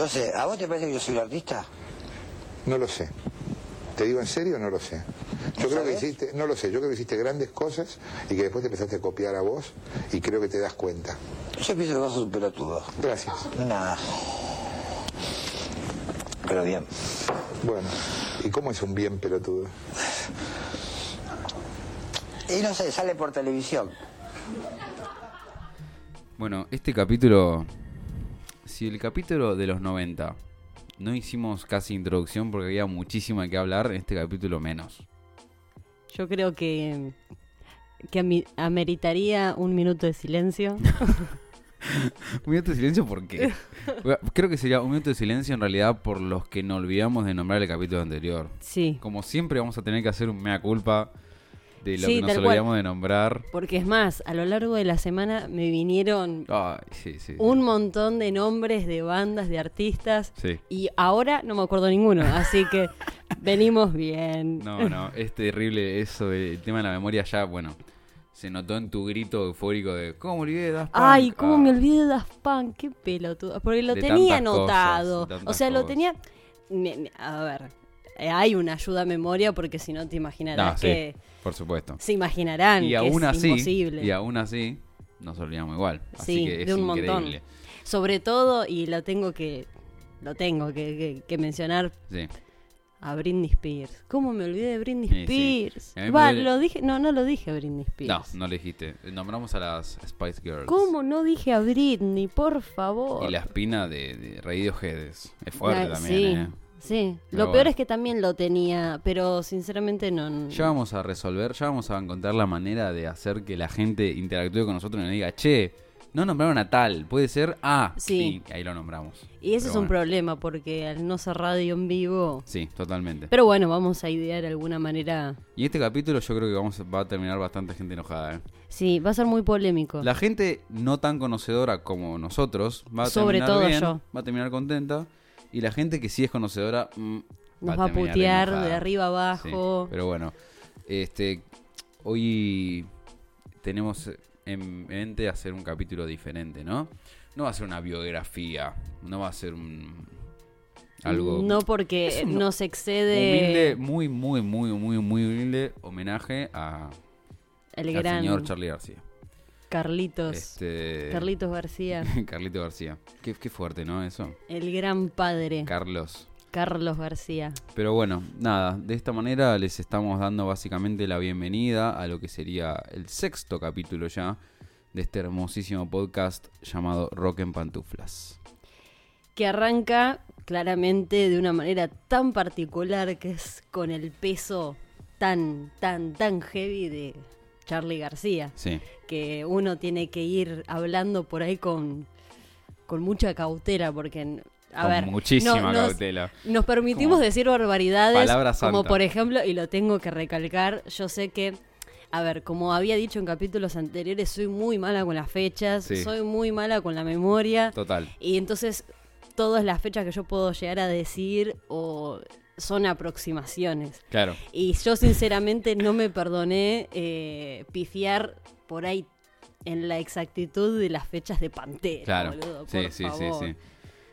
No sé, ¿a vos te parece que yo soy un artista? No lo sé. Te digo en serio, no lo sé. Yo creo que hiciste, no lo sé, yo creo que hiciste grandes cosas y que después te empezaste a copiar a vos y creo que te das cuenta. Yo pienso que vos sos un pelotudo. Gracias. Nada. Pero bien. Bueno, ¿y cómo es un bien pelotudo? Y no sé, sale por televisión. Bueno, este capítulo. Si el capítulo de los 90 no hicimos casi introducción porque había muchísimo de qué hablar, en este capítulo menos. Yo creo que, que ameritaría un minuto de silencio. Un minuto de silencio, ¿por qué? Creo que sería un minuto de silencio en realidad por los que nos olvidamos de nombrar el capítulo anterior. Sí, Como siempre, vamos a tener que hacer un mea culpa de lo Sí, que nos cual. olvidamos de nombrar. porque es más, a lo largo de la semana me vinieron Ay, sí, sí. sí. un montón de nombres de bandas, de artistas, Sí. y ahora no me acuerdo ninguno, así que venimos bien. No, no, es terrible eso, el tema de la memoria ya, bueno, se notó en tu grito eufórico de ¿Cómo olvidé de Daft Punk?". Ay, cómo Ah, me olvidé de Daft Punk, qué pelotudo. Porque lo De tenía anotado. o sea, lo tenía. A ver, hay una ayuda a memoria porque si no te imaginarás No, que. Por supuesto. Se imaginarán Y que aún es así, imposible. y aún así, nos olvidamos igual. Así Sí, que es de un increíble. montón. Sobre todo, y lo tengo que. Lo tengo que, que- que mencionar Sí. a Britney Spears. ¿Cómo me olvidé de Britney Sí, sí. Spears? Mí me Va, lo dije. No, no lo dije a Britney No, Spears. no le dijiste. Nombramos a las Spice Girls. ¿Cómo no dije a Britney? Por favor. Y la espina de, de Radiohead es, fuerte Ah, también, sí, ¿eh? Sí. Pero Lo peor es que también lo tenía, pero sinceramente no. Ya vamos a resolver, ya vamos a encontrar la manera de hacer que la gente interactúe con nosotros y nos diga, che, no nombraron a tal, puede ser ah, Sí. ahí lo nombramos. Y ese Pero es un problema porque al no ser radio en vivo. Sí, totalmente. Pero bueno, vamos a idear alguna manera. Y este capítulo yo creo que vamos, va a terminar bastante gente enojada. ¿eh? Sí, va a ser muy polémico. La gente no tan conocedora como nosotros va a Sobre terminar todo bien, yo. va a terminar contenta. Y la gente que sí es conocedora mm, Nos va a putear de arriba Sí, abajo. pero bueno, este hoy tenemos en mente hacer un capítulo diferente, ¿no? No va a ser una biografía, no va a ser un algo No porque nos excede humilde, muy muy muy muy muy humilde homenaje a el al gran señor Charlie García. Carlitos. Este Carlitos García, Carlito García. Qué, qué fuerte, ¿no? Eso. el gran padre. Carlos. Carlos García. Pero bueno, nada, de esta manera les estamos dando básicamente la bienvenida a lo que sería el sexto capítulo ya de este hermosísimo podcast llamado Rock en Pantuflas. Que arranca claramente de una manera tan particular que es con el peso tan, tan, tan heavy de Charlie García. Sí, que uno tiene que ir hablando por ahí con, con mucha cautela, porque, a con ver, muchísima no- nos, cautela. nos permitimos Como decir barbaridades, como por ejemplo, y lo tengo que recalcar, yo sé que, a ver, como había dicho en capítulos anteriores, soy muy mala con las fechas, Sí. soy muy mala con la memoria, Total. y entonces todas las fechas que yo puedo llegar a decir o son aproximaciones. Claro. Y yo sinceramente no me perdoné eh, pifiar por ahí en la exactitud de las fechas de Pantera. Claro. boludo, sí, por sí, sí, favor. sí.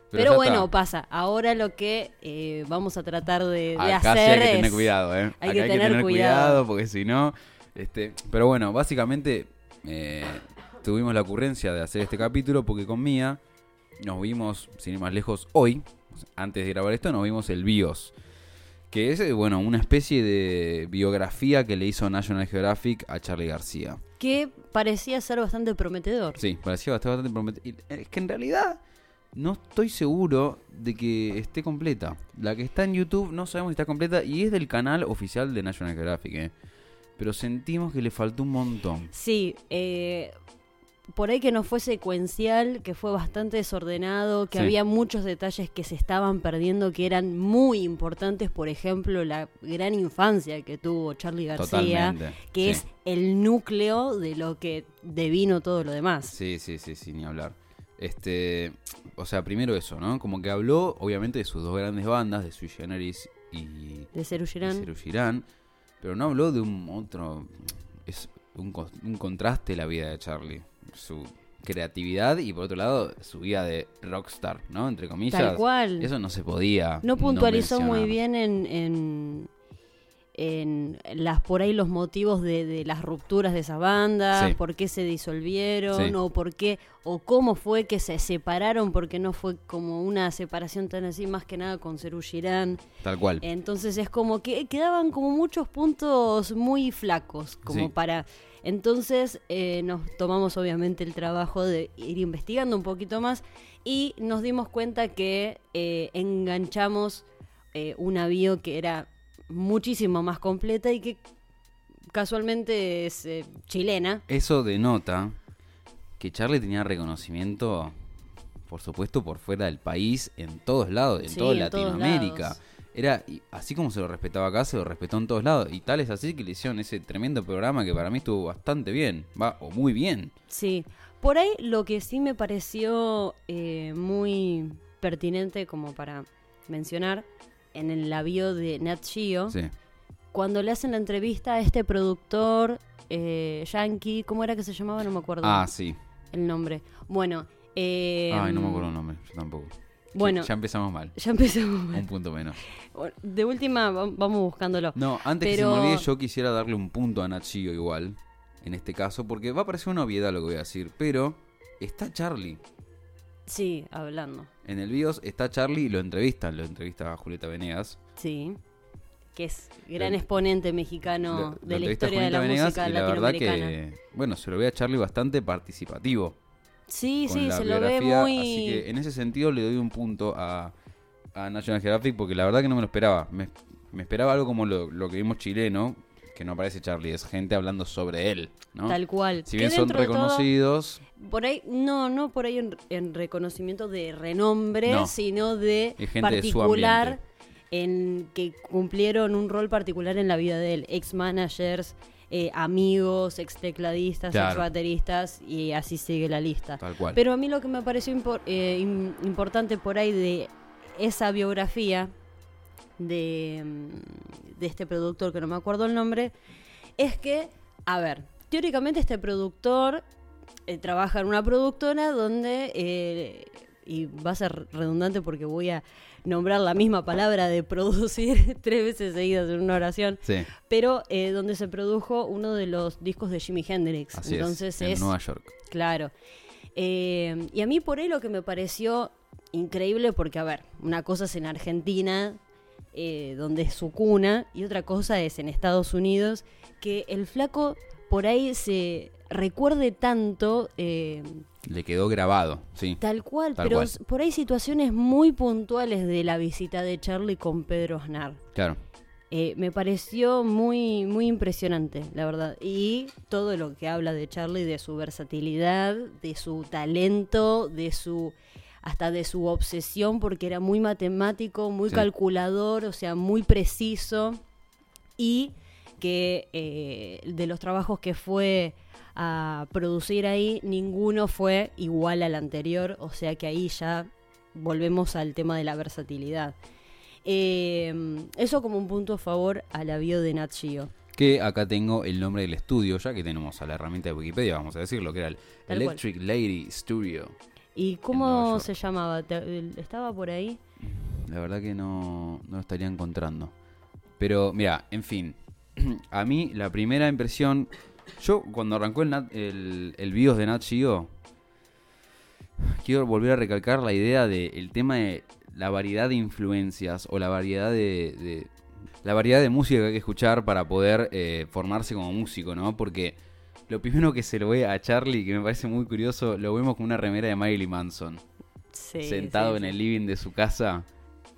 Pero, bueno, está. pasa. Ahora lo que eh, vamos a tratar de, de Acá sí hacer hay que tener cuidado, ¿eh? hay Acá que hay que tener tener cuidado. cuidado porque si no. Este, pero bueno, básicamente eh, tuvimos la ocurrencia de hacer este capítulo porque con Mía nos vimos, sin ir más lejos, hoy, antes de grabar esto, nos vimos el BIOS. Que es, eh, bueno, una especie de biografía que le hizo National Geographic a Charlie García. que parecía ser bastante prometedor. Sí, parecía bastante prometedor. Es que en realidad no estoy seguro de que esté completa. La que está en YouTube no sabemos si está completa y es del canal oficial de National Geographic. ¿eh? Pero sentimos que le faltó un montón. Sí, eh, por ahí que no fue secuencial, que fue bastante desordenado, que Sí. había muchos detalles que se estaban perdiendo que eran muy importantes, por ejemplo, la gran infancia que tuvo Charlie García, Totalmente. que sí. es el núcleo de lo que devino todo lo demás. Sí, sí, sí, sí, ni hablar. Este, o sea, primero eso, ¿no? Como que habló, obviamente, de sus dos grandes bandas, de Sui Generis y De Cerullerán. y Serú Girán, pero no habló de un otro. Es un, un contraste la vida de Charlie. Su creatividad y por otro lado su vida de rockstar, ¿no? Entre comillas. Tal cual. Eso no se podía. No puntualizó muy bien en, en, en las por ahí los motivos de, de las rupturas de esa banda, Sí. por qué se disolvieron Sí. o por qué o cómo fue que se separaron porque no fue como una separación tan así más que nada con Serú Girán. Tal cual. Entonces es como que quedaban como muchos puntos muy flacos como Sí. para entonces eh, nos tomamos obviamente el trabajo de ir investigando un poquito más y nos dimos cuenta que eh, enganchamos eh, una bio que era muchísimo más completa y que casualmente es eh, chilena. Eso denota que Charlie tenía reconocimiento, por supuesto, por fuera del país, en todos lados, en Sí, toda en Latinoamérica. Era, así como se lo respetaba acá, se lo respetó en todos lados. Y tal es así que le hicieron ese tremendo programa que para mí estuvo bastante bien, va, o muy bien. Sí, por ahí lo que sí me pareció eh, muy pertinente como para mencionar en el labio de Nat Geo, Sí. cuando le hacen la entrevista a este productor eh, yankee, ¿cómo era que se llamaba? No me acuerdo Ah, sí. el nombre. Bueno, eh, Ay, no me acuerdo el nombre, yo tampoco. Bueno. Ya empezamos mal. Ya empezamos. mal. Un punto menos. De última, va- vamos buscándolo. No, antes que se me olvide, yo quisiera darle un punto a Nachio igual, en este caso, porque va a parecer una obviedad lo que voy a decir, pero está Charlie. Sí, hablando. En el BIOS está Charlie y lo entrevistan, lo entrevista a Julieta Venegas. Sí. Que es gran Lo- exponente mexicano Lo- lo de la historia de la Julieta Venegas música y la verdad que, bueno, se lo ve a Charlie bastante participativo. Sí, sí, se lo ve muy... Así que en ese sentido le doy un punto a, a National Geographic porque la verdad que no me lo esperaba. Me, me esperaba algo como lo, lo que vimos chileno, que no aparece Charlie, es gente hablando sobre él, ¿no? Tal cual. Si bien son todo, reconocidos, por ahí, no, no por ahí en, en reconocimiento de renombre, No. sino de particular en que cumplieron un rol particular en la vida de él. Ex managers, eh, amigos, ex tecladistas, Claro. ex bateristas y así sigue la lista. tal cual. Pero a mí lo que me pareció impor- eh, im- importante por ahí de esa biografía de, mm, de este productor, que no me acuerdo el nombre, es que, a ver, teóricamente este productor eh, trabaja en una productora donde, eh, y va a ser redundante porque voy a nombrar la misma palabra de producir tres veces seguidas en una oración, sí, pero eh, donde se produjo uno de los discos de Jimi Hendrix. así Entonces es, en es Nueva York. Claro. Y a mí por ahí lo que me pareció increíble, porque a ver, una cosa es en Argentina, eh, donde es su cuna, y otra cosa es en Estados Unidos, que el flaco por ahí se recuerde tanto, eh, Le quedó grabado, sí. tal cual, Tal pero cual. por ahí situaciones muy puntuales de la visita de Charlie con Pedro Aznar. Claro. Eh, me pareció muy, muy impresionante, la verdad. Y todo lo que habla de Charlie, de su versatilidad, de su talento, de su hasta de su obsesión, porque era muy matemático, muy Sí. calculador, o sea, muy preciso. Y que eh, de los trabajos que fue a producir ahí, ninguno fue igual al anterior, o sea que ahí ya volvemos al tema de la versatilidad. Eh, eso como un punto a favor a la bio de Nat Geo. Que acá tengo el nombre del estudio, ya que tenemos a la herramienta de Wikipedia, vamos a decirlo, que era el Tal cual. Electric Lady Studio. ¿Y cómo se llamaba? ¿Te- ¿Estaba por ahí? La verdad que no, no lo estaría encontrando. Pero, mira, en fin. A mí, la primera impresión. Yo, cuando arrancó el, Nat- el, el BIOS de Nat Geo, quiero volver a recalcar la idea del tema de la variedad de influencias o la variedad de, de- la variedad de música que hay que escuchar para poder eh, formarse como músico, ¿no? Porque lo primero que se lo ve a Charlie, que me parece muy curioso, lo vemos con una remera de Marilyn Manson, Sí, sentado sí, en sí. el living de su casa.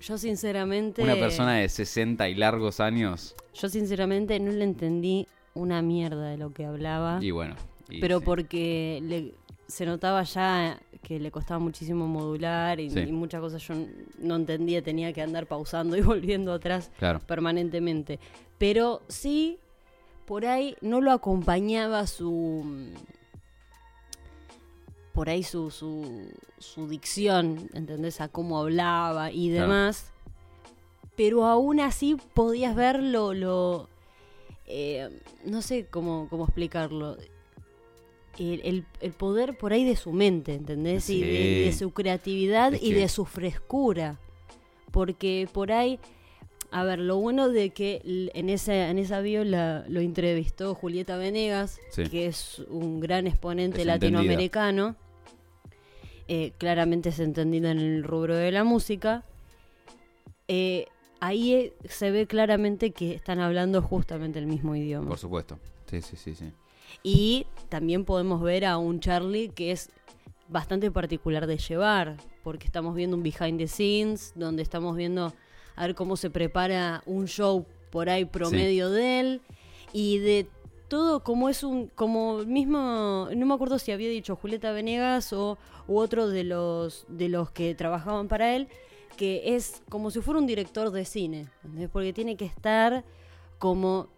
Yo sinceramente... Una persona de 60 y largos años. Yo sinceramente no le entendí una mierda de lo que hablaba. Y bueno. y pero porque le- se notaba ya que le costaba muchísimo modular y, muchas cosas yo no entendía, tenía que andar pausando y volviendo atrás Claro. permanentemente. Pero sí, por ahí no lo acompañaba su... Por ahí su, su, su dicción, ¿entendés? A cómo hablaba y Claro. demás. Pero aún así podías ver lo... eh, no sé cómo, cómo explicarlo. el, el- el poder por ahí de su mente, ¿entendés? Y de, su creatividad Es y que- de su frescura. Porque por ahí, a ver, lo bueno de que en esa, en esa bio la- lo entrevistó Julieta Venegas, Sí. que es un gran exponente Es latinoamericano, eh, claramente es entendida en el rubro de la música. Eh, ahí eh, se ve claramente que están hablando justamente el mismo idioma. Por supuesto. Sí, sí, sí, sí. Y también podemos ver a un Charlie que es bastante particular de llevar, porque estamos viendo un behind the scenes, donde estamos viendo a ver cómo se prepara un show por ahí promedio de él, y de todo como es un, como mismo, no me acuerdo si había dicho Julieta Venegas o u otro de los, de los que trabajaban para él, que es como si fuera un director de cine, ¿entendés? porque tiene que estar como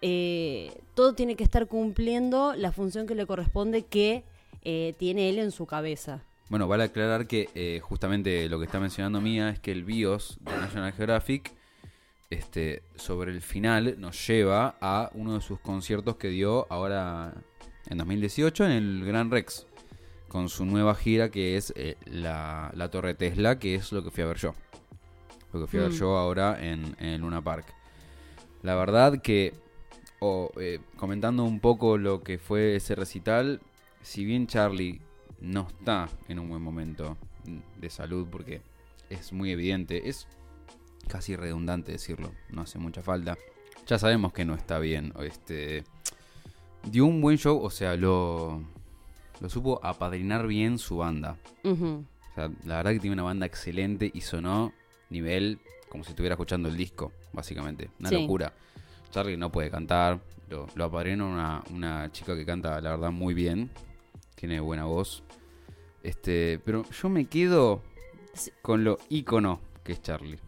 eh, todo tiene que estar cumpliendo la función que le corresponde que eh, tiene él en su cabeza. Bueno, vale aclarar que eh, justamente lo que está mencionando Mía es que el BIOS de National Geographic este, sobre el final nos lleva a uno de sus conciertos que dio ahora en 2018 en el Gran Rex con su nueva gira que es eh, la, la Torre Tesla, que es lo que fui a ver yo. Lo que fui a ver Mm. yo ahora en, en Luna Park. La verdad que, o, eh, comentando un poco lo que fue ese recital, si bien Charlie no está en un buen momento de salud, porque es muy evidente, es casi redundante decirlo, no hace mucha falta. Ya sabemos que no está bien. Este, dio un buen show, o sea, lo, lo supo apadrinar bien su banda. O sea, la verdad que tiene una banda excelente y sonó nivel como si estuviera escuchando el disco, básicamente. Una Sí. locura. Charlie no puede cantar, lo, lo apadrinó una, una chica que canta, la verdad, muy bien. Tiene buena voz. Este, pero yo me quedo con lo ícono que es Charlie.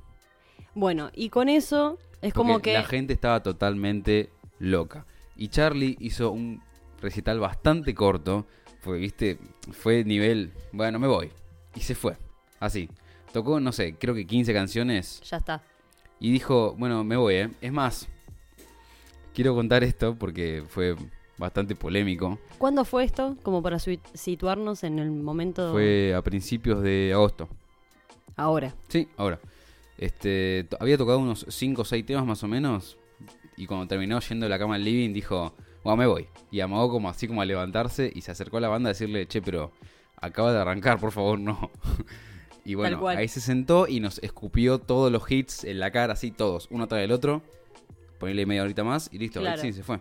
Bueno, y con eso es como que... la gente estaba totalmente loca. Y Charlie hizo un recital bastante corto. Porque, viste, fue nivel, bueno, me voy. Y se fue. Así. Tocó, no sé, creo que 15 canciones. Ya está. Y dijo, bueno, me voy, ¿eh? Es más, quiero contar esto porque fue bastante polémico. ¿Cuándo fue esto? Como para situarnos en el momento... Fue a principios de agosto. Ahora. Sí, ahora. Este, había tocado unos 5 o 6 temas más o menos. Y cuando terminó yendo a la cama al living, dijo, bueno, me voy. Y amagó como así como a levantarse y se acercó a la banda a decirle, che, pero acaba de arrancar, por favor, no. y bueno, ahí se sentó y nos escupió todos los hits en la cara, así todos, uno tras del otro. Ponerle media horita más y listo, Claro. sí, se fue.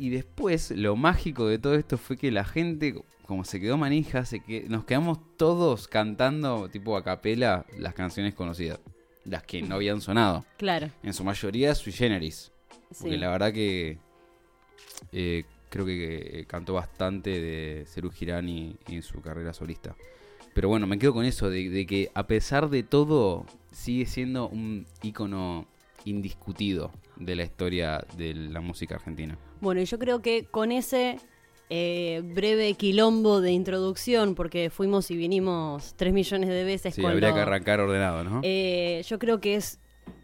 Y después, lo mágico de todo esto fue que la gente, como se quedó manija, se que nos quedamos todos cantando, tipo a capela, las canciones conocidas. Las que no habían sonado. Claro. En su mayoría, sui generis. Porque Sí. la verdad que eh, creo que eh, cantó bastante de Ceru Girani en su carrera solista. Pero bueno, me quedo con eso, de, de que a pesar de todo, sigue siendo un ícono indiscutido de la historia de la música argentina. Bueno, y yo creo que con ese eh, breve quilombo de introducción, porque fuimos y vinimos tres millones de veces Sí, cuando- habría que arrancar ordenado, ¿no? Eh, yo creo que es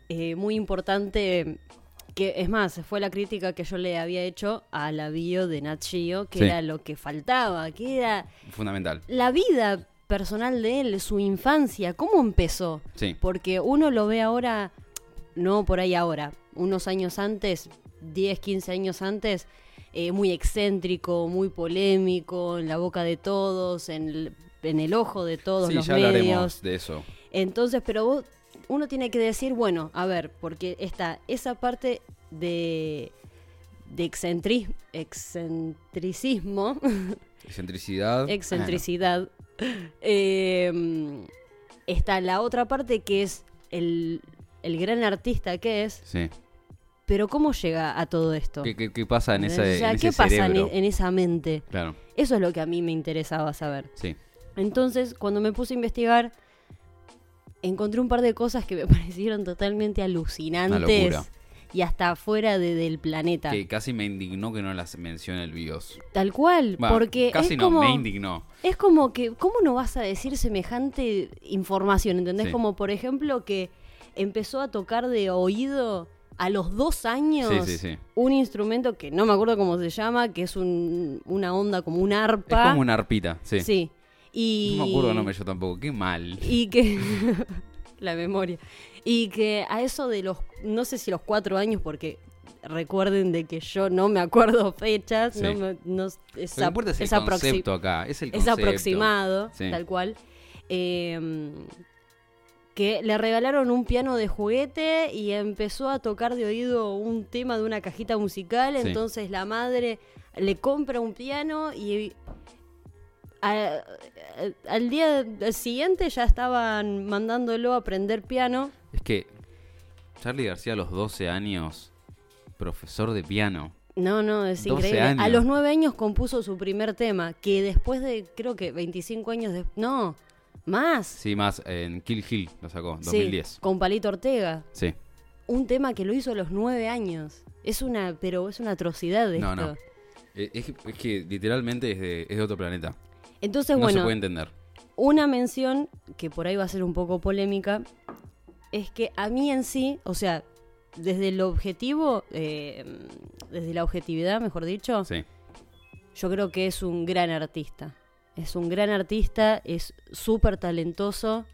eh, muy importante que es más fue la crítica que yo le había hecho a la bio de Nat Geo, que Sí. era lo que faltaba que era Fundamental. la vida personal de él su infancia cómo empezó Sí. porque uno lo ve ahora no por ahí ahora unos años antes 10 15 años antes eh, muy excéntrico muy polémico en la boca de todos en el, en el ojo de todos Sí, los ya medios hablaremos de eso. entonces, pero vos, uno tiene que decir, bueno, a ver, porque está esa parte de, de excentri- excentricismo, Excentricidad. excentricidad, eh, está la otra parte que es el, el gran artista que es, Sí. Pero ¿cómo llega a todo esto? ¿Qué, qué- qué pasa en, O ese, sea, en ¿qué ese pasa en, cerebro? en esa mente? Claro, Eso es lo que a mí me interesaba saber. sí. Entonces, cuando me puse a investigar, encontré un par de cosas que me parecieron totalmente alucinantes y hasta fuera de- del planeta. Que casi me indignó que no las mencione el BIOS. Tal cual, porque casi es no, como me indignó. es como que cómo no vas a decir semejante información, ¿entendés? Sí. Como por ejemplo que empezó a tocar de oído a los dos años Sí, sí, sí. un instrumento que no me acuerdo cómo se llama, que es un- una onda como un arpa. Es como una arpita, sí. Sí. Y, No me acuerdo el nombre yo tampoco, qué mal. Y que. la memoria. Y que a eso de los. No sé si los cuatro años, porque recuerden de que yo no me acuerdo fechas. No me- no- es, ap- es el es concepto acá, es el es concepto. aproximado, Sí. tal cual. Eh, que le regalaron un piano de juguete y empezó a tocar de oído un tema de una cajita musical. Sí. Entonces la madre le compra un piano y a- a- al día siguiente ya estaban mandándolo a aprender piano. Es que Charlie García a los 12 años, profesor de piano. No, no, es 12 increíble. A años. los nueve años compuso su primer tema, que después de, creo que 25 años de... No, más. Sí, más en Kill Hill lo sacó, Sí, 2010. con Palito Ortega. Sí. Un tema que lo hizo a los nueve años. Es una, pero es una atrocidad No, esto. no. Eh, Es, que- es que literalmente es de, es de otro planeta. Entonces, no se bueno, puede entender. una mención que por ahí va a ser un poco polémica es que a mí en sí, o sea, desde el objetivo, eh, desde la objetividad, mejor dicho, Sí. yo creo que es un gran artista. Es un gran artista, es súper talentoso,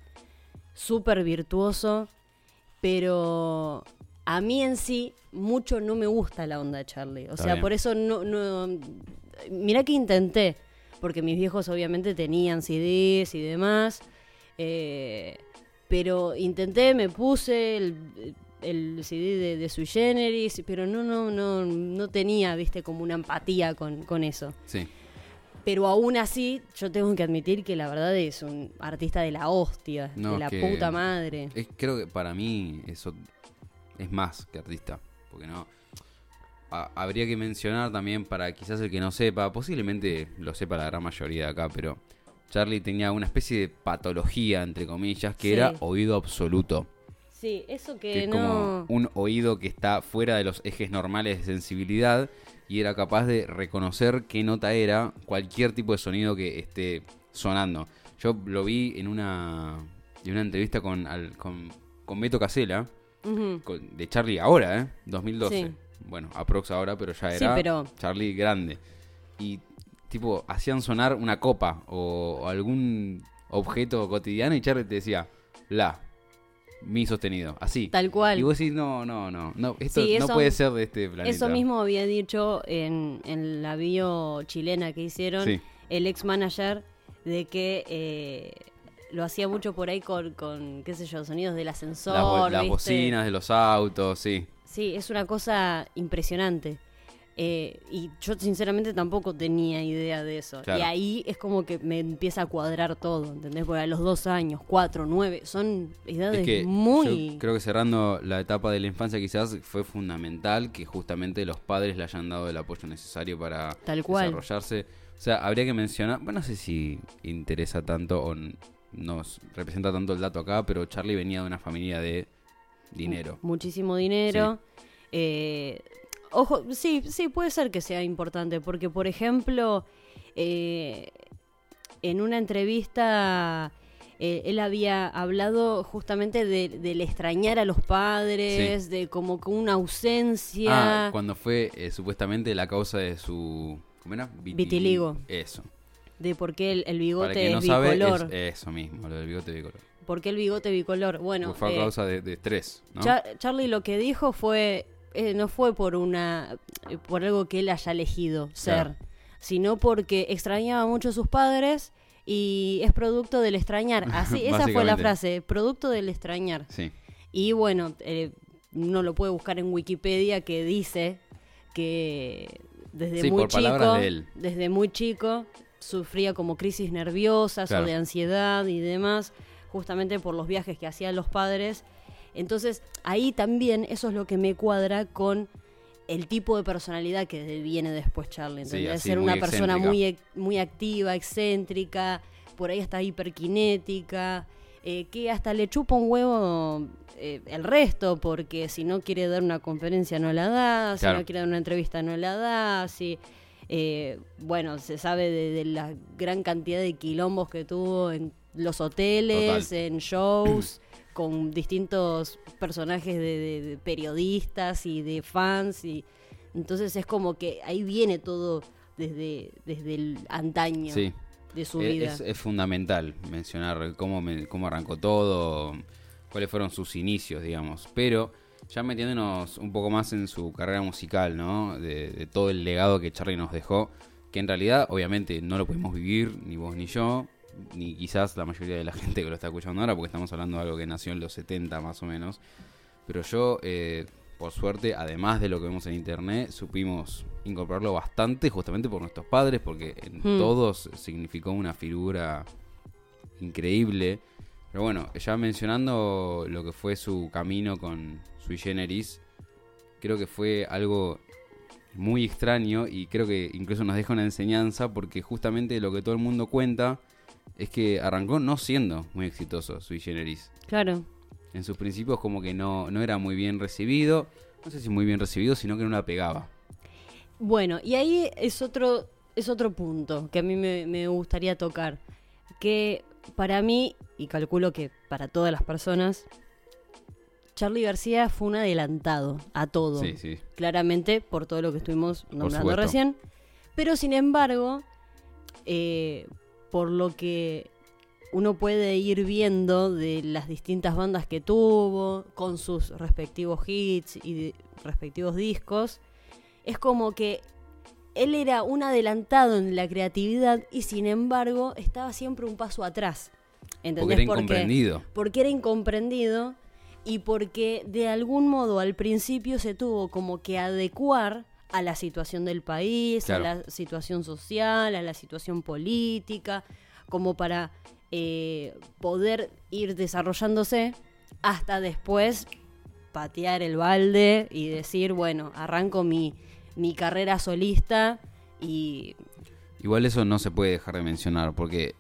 súper virtuoso, pero a mí en sí mucho no me gusta la onda de Charlie. O Está sea, bien. por eso no, no... Mirá que intenté, porque mis viejos obviamente tenían CDs y demás, eh, pero intenté, me puse el, el CD de, de Sui Generis, pero no, no, no, no tenía, viste, como una empatía con, con eso. Sí. Pero aún así, yo tengo que admitir que la verdad es un artista de la hostia, No, de la puta madre. Es- creo que para mí eso es más que artista. Porque no. ha- habría que mencionar también para quizás el que no sepa, posiblemente lo sepa la gran mayoría de acá, pero Charlie tenía una especie de patología, entre comillas, que Sí. era oído absoluto. Sí, eso que, que es no... como un oído que está fuera de los ejes normales de sensibilidad y era capaz de reconocer qué nota era cualquier tipo de sonido que esté sonando. Yo lo vi en una, en una entrevista con, al- con, con Beto Casella, de Charlie ahora, ¿eh? 2012. Sí. Bueno, aprox ahora, pero ya Sí, era pero- Charlie grande. Y tipo, hacían sonar una copa o, o algún objeto cotidiano y Charlie te decía, la, mi sostenido, así. Tal cual. Y vos decís, no, no, no, no esto Sí, no puede ser de este planeta. Eso mismo había dicho en, en la bio chilena que hicieron Sí. el ex manager de que eh, lo hacía mucho por ahí con, con, qué sé yo, sonidos del ascensor. Las, bo- las bocinas de los autos, sí. Sí, es una cosa impresionante. Eh, y yo sinceramente tampoco tenía idea de eso. Claro. Y ahí es como que me empieza a cuadrar todo, ¿entendés? Porque a los dos años, cuatro, nueve, son edades Es que muy... yo creo que cerrando la etapa de la infancia quizás fue fundamental que justamente los padres le hayan dado el apoyo necesario para Tal cual. desarrollarse. O sea, habría que mencionar, bueno, no sé si interesa tanto o nos representa tanto el dato acá, pero Charlie venía de una familia de dinero. Muchísimo dinero. Eh, ojo, sí, sí, puede ser que sea importante, porque por ejemplo, eh, en una entrevista eh, él había hablado justamente de- del extrañar a los padres, de como que una ausencia. Ah, cuando fue eh, supuestamente la causa de su... ¿Cómo era? Viti- Vitiligo. Eso. de por qué el, el Para bigote quien no es sabe, bicolor. es eso mismo, lo del bigote bicolor. ¿Por qué el bigote bicolor? Bueno, Porque fue a eh, causa de, de estrés, ¿no? Char- Charlie lo que dijo fue eh, no fue por una eh, por algo que él haya elegido ser, Claro. sino porque extrañaba mucho a sus padres y es producto del extrañar. Así, esa fue la frase, producto del extrañar. Sí. Y bueno, eh, uno lo puede buscar en Wikipedia que dice que desde Sí, muy chico, de él. desde muy chico sufría como crisis nerviosas Claro. o de ansiedad y demás, justamente por los viajes que hacían los padres. Entonces, ahí también eso es lo que me cuadra con el tipo de personalidad que viene después Charlie, Sí, Ser una persona muy, muy activa, excéntrica, por ahí hasta hiperkinética, eh, que hasta le chupa un huevo eh, el resto, porque si no quiere dar una conferencia no la da, si no quiere dar una entrevista no la da, si... eh, bueno, se sabe de, de la gran cantidad de quilombos que tuvo en los hoteles, Total. en shows, con distintos personajes de, de- de periodistas y de fans y entonces es como que ahí viene todo desde, desde el antaño Sí. de su Es, vida. es- es fundamental mencionar cómo, me- cómo arrancó todo, cuáles fueron sus inicios, digamos. Pero ya metiéndonos un poco más en su carrera musical, ¿no? De, de todo el legado que Charlie nos dejó, que en realidad, obviamente, no lo pudimos vivir, ni vos ni yo, ni quizás la mayoría de la gente que lo está escuchando ahora, porque estamos hablando de algo que nació en los 70 más o menos. Pero yo, eh, por suerte, además de lo que vemos en internet, supimos incorporarlo bastante justamente por nuestros padres, porque en Hmm. todos significó una figura increíble. Pero bueno, ya mencionando lo que fue su camino con Sui Generis, creo que fue algo muy extraño y creo que incluso nos deja una enseñanza porque justamente lo que todo el mundo cuenta es que arrancó no siendo muy exitoso Sui Generis Claro. en sus principios como que no, no era muy bien recibido. No sé si muy bien recibido, sino que no la pegaba. Bueno, y ahí es otro, es otro punto que a mí me, me gustaría tocar. Que para mí, y calculo que para todas las personas, Charlie García fue un adelantado a todo. Sí, sí. Claramente, por todo lo que estuvimos nombrando recién. Pero sin embargo, eh, por lo que uno puede ir viendo de las distintas bandas que tuvo, con sus respectivos hits y respectivos discos, es como que él era un adelantado en la creatividad y sin embargo estaba siempre un paso atrás. ¿Entendés? Porque era incomprendido. porque era incomprendido y porque de algún modo al principio se tuvo como que adecuar a la situación del país, Claro. a la situación social, a la situación política, como para eh, poder ir desarrollándose hasta después patear el balde y decir, bueno, arranco mi, mi carrera solista y Igual eso no se puede dejar de mencionar porque,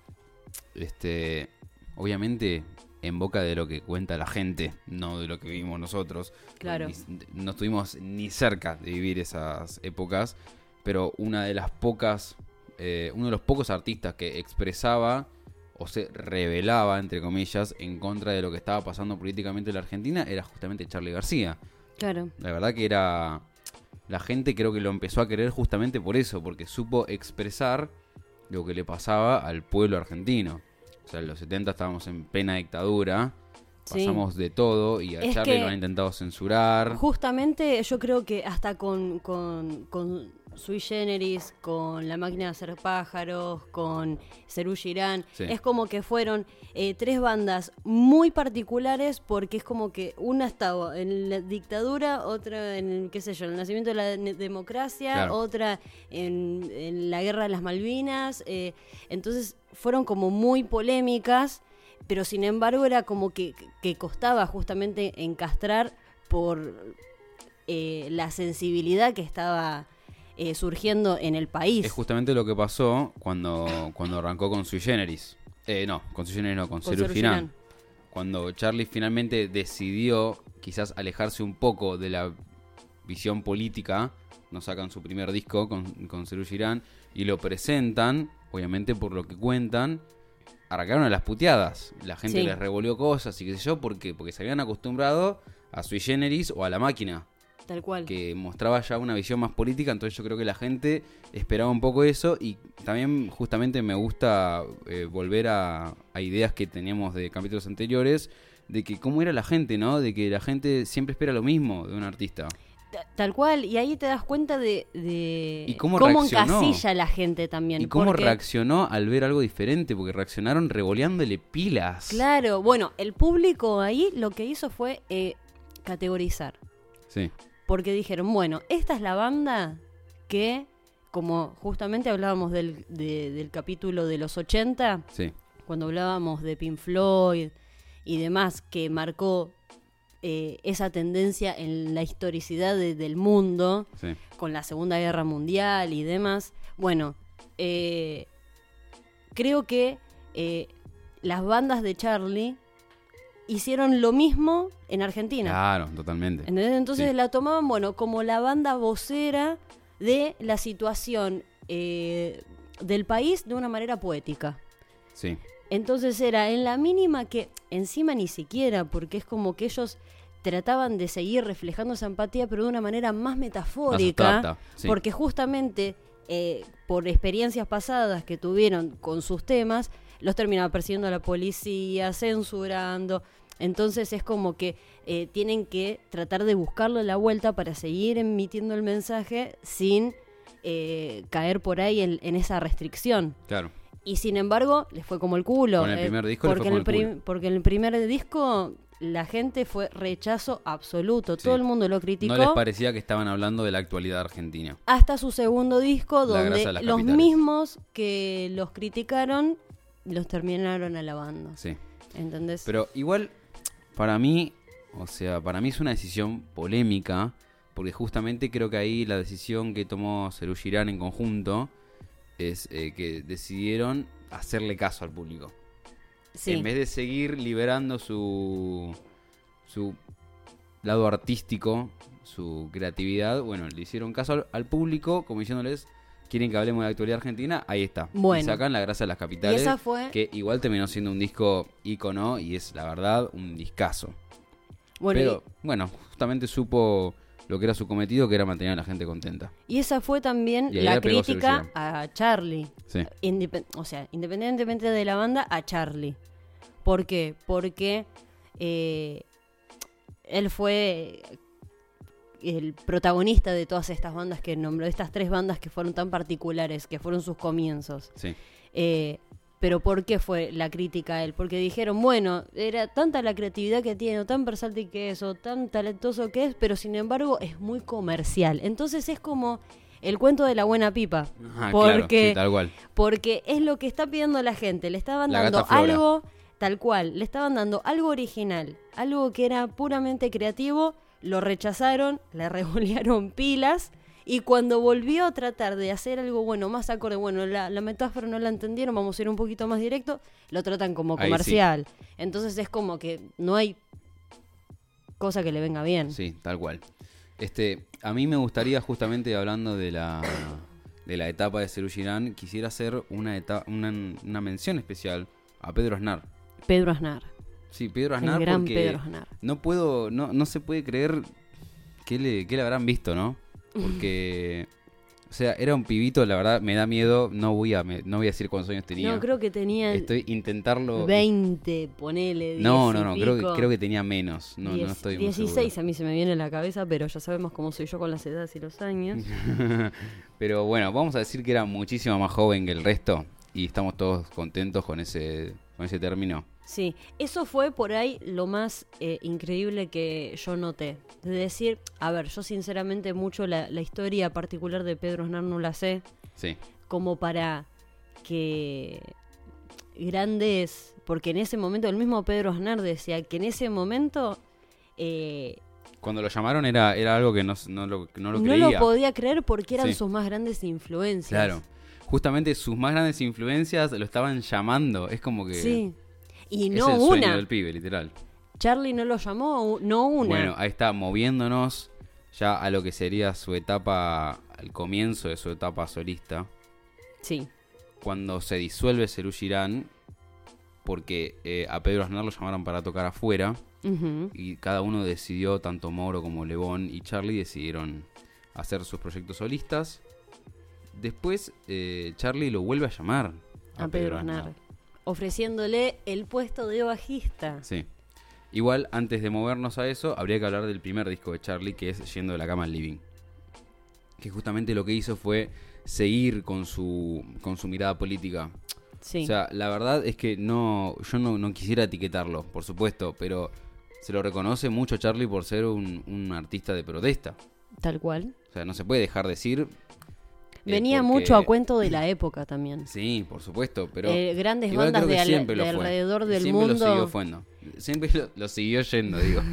este, obviamente en boca de lo que cuenta la gente, no de lo que vivimos nosotros. Claro. Ni- no estuvimos ni cerca de vivir esas épocas, pero una de las pocas, eh, uno de los pocos artistas que expresaba o se revelaba, entre comillas, en contra de lo que estaba pasando políticamente en la Argentina era justamente Charlie García. claro, La verdad que era. La gente creo que lo empezó a querer justamente por eso, porque supo expresar lo que le pasaba al pueblo argentino. Sea, en los 70 estábamos en plena dictadura, Sí. pasamos de todo y a Es Charlie que- lo han intentado censurar. Justamente yo creo que hasta con, con, con Sui Generis, con La Máquina de Hacer Pájaros, con Cerú Girán, Sí. es como que fueron eh, tres bandas muy particulares porque es como que una estaba en la dictadura, otra en, qué sé yo, el nacimiento de la democracia, Claro. otra en, en la guerra de las Malvinas. eh, entonces fueron como muy polémicas pero sin embargo era como que, que costaba justamente encastrar por eh, la sensibilidad que estaba eh, surgiendo en el país. Es justamente lo que pasó cuando, cuando arrancó con Sui Generis. Eh, no, con Sui Generis no, con, Con. Girán. Cuando Charlie finalmente decidió quizás alejarse un poco de la visión política, nos sacan su primer disco con, con Girán y lo presentan, obviamente por lo que cuentan, arrancaron a las puteadas. La gente Sí. les revolvió cosas y qué sé yo, ¿por qué? Porque se habían acostumbrado a Sui Generis o a La Máquina Tal cual. que mostraba ya una visión más política, entonces yo creo que la gente esperaba un poco eso y también justamente me gusta eh, volver a, a ideas que teníamos de capítulos anteriores, de que cómo era la gente, ¿no? De que la gente siempre espera lo mismo de un artista. Ta- Tal cual, y ahí te das cuenta de, de ¿Y cómo reaccionó? encasilla la gente también. ¿Y cómo porque- reaccionó al ver algo diferente? Porque reaccionaron revoleándole pilas. Claro, bueno, el público ahí lo que hizo fue eh, categorizar. Sí, Porque dijeron, bueno, esta es la banda que, como justamente hablábamos del, de- del capítulo de los 80, sí. cuando hablábamos de Pink Floyd y demás, que marcó eh, esa tendencia en la historicidad de- del mundo, Sí. con la Segunda Guerra Mundial y demás. Bueno, eh, creo que eh, las bandas de Charlie hicieron lo mismo en Argentina. Claro, totalmente. ¿Entendés? Entonces Sí. la tomaban, bueno, como la banda vocera de la situación eh, del país de una manera poética. Sí. Entonces era en la mínima que encima ni siquiera, porque es como que ellos trataban de seguir reflejando esa empatía, pero de una manera más metafórica, abstracta, sí. porque justamente eh, por experiencias pasadas que tuvieron con sus temas, los terminaba persiguiendo a la policía, censurando. Entonces es como que eh, tienen que tratar de buscarle la vuelta para seguir emitiendo el mensaje sin eh, caer por ahí en, en esa restricción. Claro. Y sin embargo, les fue como el culo. Con el eh, primer disco les porque, fue el como el prim- culo. porque en el primer disco la gente fue rechazo absoluto. Sí. Todo el mundo lo criticó. No les parecía que estaban hablando de la actualidad argentina. hasta su segundo disco, donde los capitales. mismos que los criticaron los terminaron alabando. Sí. ¿Entendés? Pero igual, para mí, o sea, para mí es una decisión polémica, porque justamente creo que ahí la decisión que tomó Serú Girán en conjunto es eh, que decidieron hacerle caso al público. sí. En vez de seguir liberando su, su lado artístico, su creatividad, bueno, le hicieron caso al, al público, como diciéndoles, quieren que hablemos de la actualidad argentina, ahí está. Bueno. Y sacan la grasa de las capitales, esa fue- que igual terminó siendo un disco ícono y es, la verdad, un discazo. Bueno, y- Pero, bueno, justamente supo lo que era su cometido, que era mantener a la gente contenta. y, esa fue también Y la crítica a Charlie. Sí. Independ- o sea, independientemente de la banda, a Charlie. ¿Por qué? Porque eh, él fue el protagonista de todas estas bandas que nombró, estas tres bandas que fueron tan particulares, que fueron sus comienzos. Sí. Eh, pero ¿por qué fue la crítica a él? Porque dijeron, bueno, era tanta la creatividad que tiene, o tan versátil que es, o tan talentoso que es, pero sin embargo es muy comercial. Entonces es como el cuento de la buena pipa. Ah, claro, porque sí, tal cual. porque es lo que está pidiendo la gente. Le estaban La dando algo tal cual, le estaban dando algo original, algo que era puramente creativo, lo rechazaron, le revolearon pilas. Y cuando volvió a tratar de hacer algo bueno, más acorde, bueno, la, la metáfora no la entendieron, vamos a ir un poquito más directo, lo tratan como Ahí sí. comercial. Entonces es como que no hay cosa que le venga bien. Sí, tal cual. Este, a mí me gustaría justamente hablando de la de la etapa de Serú Girán, quisiera hacer una, una una mención especial a Pedro Aznar. Pedro Aznar, Sí, Pedro el Aznar gran porque Pedro Aznar. no puedo no no se puede creer que le que le habrán visto, ¿no? Porque o sea, era un pibito, la verdad me da miedo, no voy a me- no voy a decir cuántos años tenía. No, creo que tenía Estoy intentarlo 20, ponele. 10 No, no, no, creo que creo que tenía menos. No, no estoy muy 16 seguro. a mí se me viene a la cabeza, pero ya sabemos cómo soy yo con las edades y los años. Pero bueno, vamos a decir que era muchísimo más joven que el resto y estamos todos contentos con ese, con ese término. Sí, eso fue por ahí lo más eh, increíble que yo noté. De decir, a ver, yo sinceramente mucho la, la historia particular de Pedro Aznar no la sé, Sí, como para que grandes, porque en ese momento el mismo Pedro Aznar decía que en ese momento eh, cuando lo llamaron era, era algo que no, no lo, no lo no creía. lo podía creer porque eran Sí. sus más grandes influencias. Claro. Justamente sus más grandes influencias lo estaban llamando. Es como que Sí. Y es no sueño una. del pibe, literal. Charlie no lo llamó, no una. Bueno, ahí está, moviéndonos ya a lo que sería su etapa, al comienzo de su etapa solista. Sí, cuando se disuelve Serú Girán, porque eh, a Pedro Aznar lo llamaron para tocar afuera, y cada uno decidió, tanto Mauro como Lebón y Charlie decidieron hacer sus proyectos solistas. Después eh, Charlie lo vuelve a llamar a Pedro Aznar, ofreciéndole el puesto de bajista. Sí. Igual, antes de movernos a eso, habría que hablar del primer disco de Charlie, que es Yendo de la cama al living. Que justamente lo que hizo fue seguir con su, con su mirada política. Sí, O sea, la verdad es que no, yo no, no quisiera etiquetarlo, por supuesto, pero se lo reconoce mucho Charlie por ser un, un artista de protesta. tal cual. O sea, no se puede dejar decir. Eh, Venía porque- mucho a cuento de la época también. Sí, por supuesto, pero. Eh, grandes bandas de, al- de alrededor del siempre mundo. lo siguió fuendo. Siempre lo, lo siguió yendo, digo.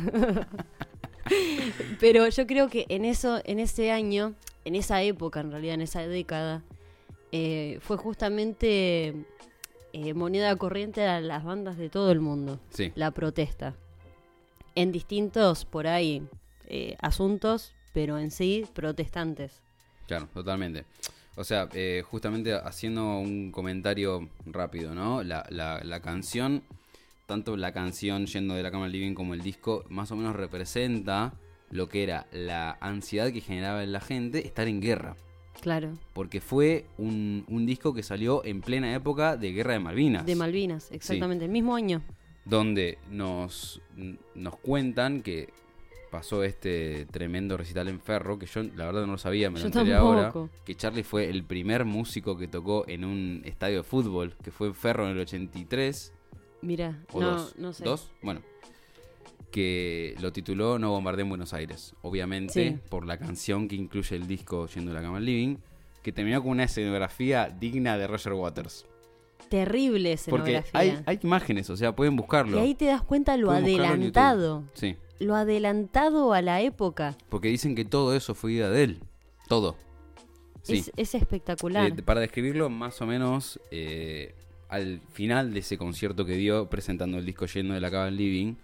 Pero yo creo que en eso, en ese año, en esa época, en realidad, en esa década, eh, fue justamente eh, moneda corriente a las bandas de todo el mundo. Sí, La protesta. En distintos, por ahí, eh, asuntos, pero en sí, protestantes. Claro, totalmente. O sea, eh, justamente haciendo un comentario rápido, ¿no? La, la, la canción, tanto la canción Yendo de la cama al living como el disco, más o menos representa lo que era la ansiedad que generaba en la gente estar en guerra. Claro. Porque fue un, un disco que salió en plena época de Guerra de Malvinas. De Malvinas, exactamente. El mismo año. donde nos, nos cuentan que pasó este tremendo recital en Ferro, que yo la verdad no lo sabía, me lo enteré ahora, que Charlie fue el primer músico que tocó en un estadio de fútbol, que fue en Ferro en el 83, Mira, o no, dos, no sé. ¿Dos? Bueno, que lo tituló No bombardé en Buenos Aires, obviamente Sí. por la canción que incluye el disco Yendo a la cama al living, que terminó con una escenografía digna de Roger Waters. Terrible Porque escenografía. hay, hay imágenes, o sea, pueden buscarlo. Y ahí te das cuenta lo Pueden adelantado. Sí. Lo adelantado a la época. Porque dicen que todo eso fue idea de él. Todo. Sí. Es, es espectacular. Eh, para describirlo más o menos, eh, al final de ese concierto que dio presentando el disco Yendo de la Cava Living,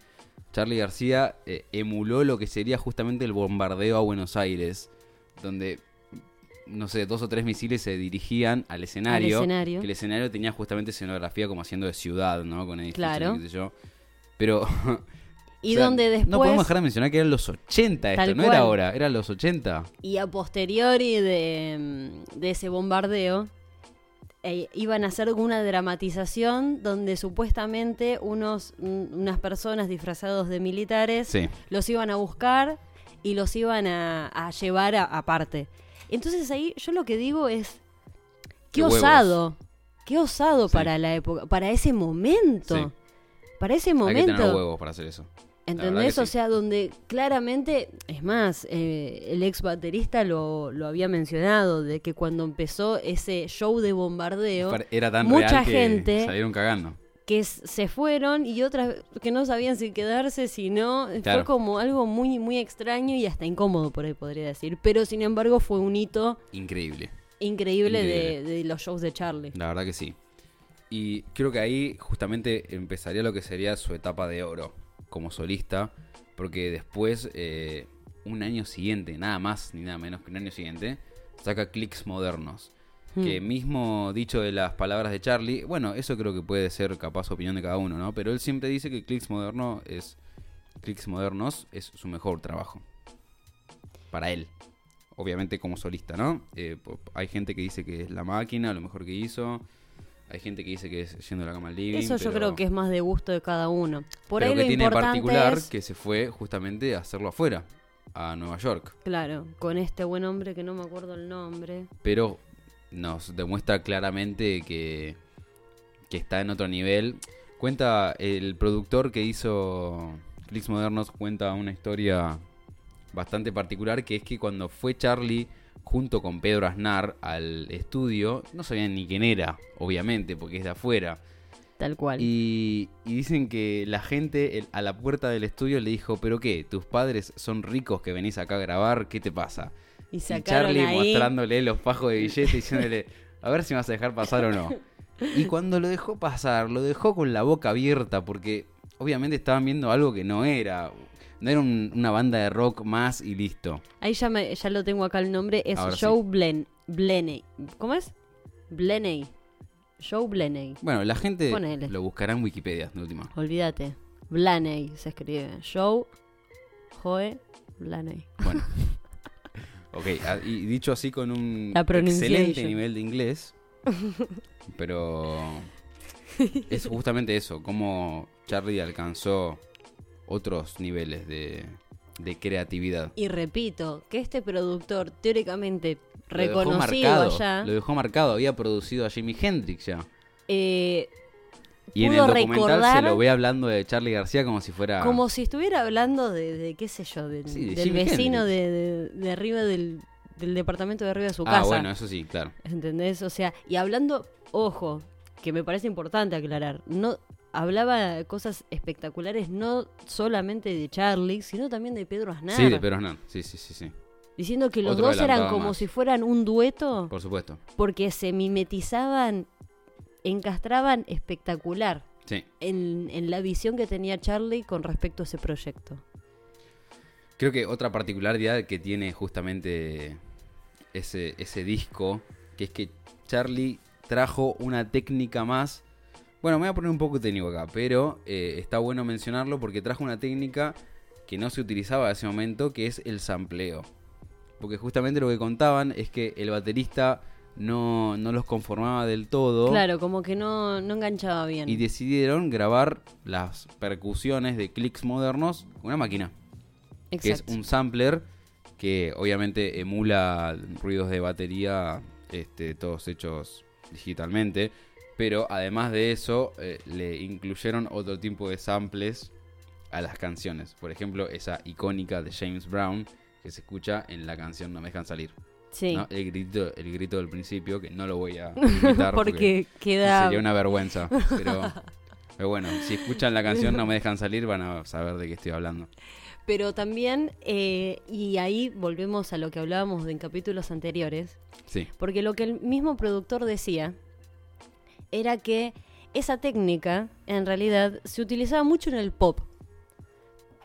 Charlie García eh, emuló lo que sería justamente el bombardeo a Buenos Aires, donde, no sé, dos o tres misiles se dirigían al escenario. escenario. Que el escenario tenía justamente escenografía como haciendo de ciudad, ¿no? Con edificios, Claro. qué sé yo. Pero y o sea, donde después. No podemos dejar de mencionar que eran los 80 esto, no era ahora, eran los 80. Y a posteriori de, mm, de ese bombardeo, eh, iban a hacer una dramatización donde supuestamente unos, mm, unas personas disfrazados de militares Sí. los iban a buscar y los iban a, a llevar a- aparte. Entonces ahí yo lo que digo es, qué, osado, qué osado Sí. para la época, para ese momento. Sí. Para ese Hay que tener momento. huevos para hacer eso. ¿Entendés? O sí. sea, donde claramente, es más, eh, el ex baterista lo, lo había mencionado, de que cuando empezó ese show de bombardeo, Era tan mucha real que gente- salieron cagando. que se fueron y otras que no sabían si quedarse, si no, Claro. fue como algo muy, muy extraño y hasta incómodo, por ahí podría decir. Pero sin embargo fue un hito Increíble. increíble, De, Increíble. de los shows de Charlie. La verdad que sí. Y creo que ahí justamente empezaría lo que sería su etapa de oro como solista. Porque después, eh, un año siguiente, nada más ni nada menos que un año siguiente, saca Clicks Modernos. Que Hmm. mismo dicho de las palabras de Charlie, bueno, eso creo que puede ser capaz opinión de cada uno, ¿no? Pero él siempre dice que Clicks Moderno es. Clicks Modernos es su mejor trabajo. Para él. Obviamente como solista, ¿no? Eh, hay gente que dice que es la máquina, lo mejor que hizo. Hay gente que dice que es yendo a la cama al living. Eso yo pero- creo que es más de gusto de cada uno. Por pero ahí que lo tiene en importante particular es, que se fue justamente a hacerlo afuera, a Nueva York. claro, con este buen hombre que no me acuerdo el nombre. pero nos demuestra claramente que, que está en otro nivel. Cuenta el productor que hizo Clicks Modernos, cuenta una historia bastante particular, que es que cuando fue Charlie junto con Pedro Aznar al estudio, no sabían ni quién era, obviamente, porque es de afuera. Tal cual. Y, y dicen que la gente el- a la puerta del estudio le dijo, pero qué, tus padres son ricos que venís acá a grabar, ¿qué te pasa? Y Y Charlie ahí. mostrándole los fajos de billetes diciéndole, a ver si me vas a dejar pasar o no. Y cuando lo dejó pasar, lo dejó con la boca abierta porque obviamente estaban viendo algo que no era. No era un- una banda de rock más y listo. Ahí ya, me- ya lo tengo acá el nombre. Es Ahora Joe Blen, Bleney. ¿Cómo es? Bleney. Joe Bleney. Bueno, la gente Ponele. lo buscará en Wikipedia, de última. Olvídate. Blaney se escribe. Joe. Joe. Blaney. Bueno. ok, a- y dicho así con un La excelente nivel de inglés. pero es justamente eso, cómo Charlie alcanzó otros niveles de, de creatividad. Y repito, que este productor teóricamente Lo dejó reconocido marcado, allá. Lo dejó marcado, había producido a Jimi Hendrix ya. eh, Y en el documental se lo ve hablando de Charlie García como si fuera... como si estuviera hablando de, de, qué sé yo, del, Sí, de del Jimi vecino de, arriba del, del departamento de arriba de su ah, casa. bueno, eso sí, claro. ¿Entendés? O sea, y hablando, ojo, que me parece importante aclarar, no hablaba cosas espectaculares no solamente de Charlie, sino también de Pedro Aznar. Sí, de Pedro Aznar, sí, sí, sí, sí. Diciendo que los Otro dos eran como más. si fueran un dueto Por supuesto. porque se mimetizaban, encastraban espectacular Sí. en, en la visión que tenía Charlie con respecto a ese proyecto. Creo que otra particularidad que tiene justamente ese, ese disco que es que Charlie trajo una técnica más. Bueno, me voy a poner un poco técnico acá, pero eh, está bueno mencionarlo porque trajo una técnica que no se utilizaba en ese momento, que es el sampleo. Porque justamente lo que contaban es que el baterista no, no los conformaba del todo. Claro, como que no, no enganchaba bien. Y decidieron grabar las percusiones de clics modernos con una máquina. Que es Exacto. un sampler que obviamente emula ruidos de batería, este, todos hechos digitalmente. Pero además de eso, eh, le incluyeron otro tipo de samples a las canciones. Por ejemplo, esa icónica de James Brown que se escucha en la canción No me dejan salir. Sí. ¿no? El, grito, el grito del principio, que no lo voy a imitar porque queda. sería una vergüenza. Pero, pero bueno, si escuchan la canción No me dejan salir, van a saber de qué estoy hablando. Pero también, eh, y ahí volvemos a lo que hablábamos de en capítulos anteriores, Sí, porque lo que el mismo productor decía era que esa técnica en realidad se utilizaba mucho en el pop,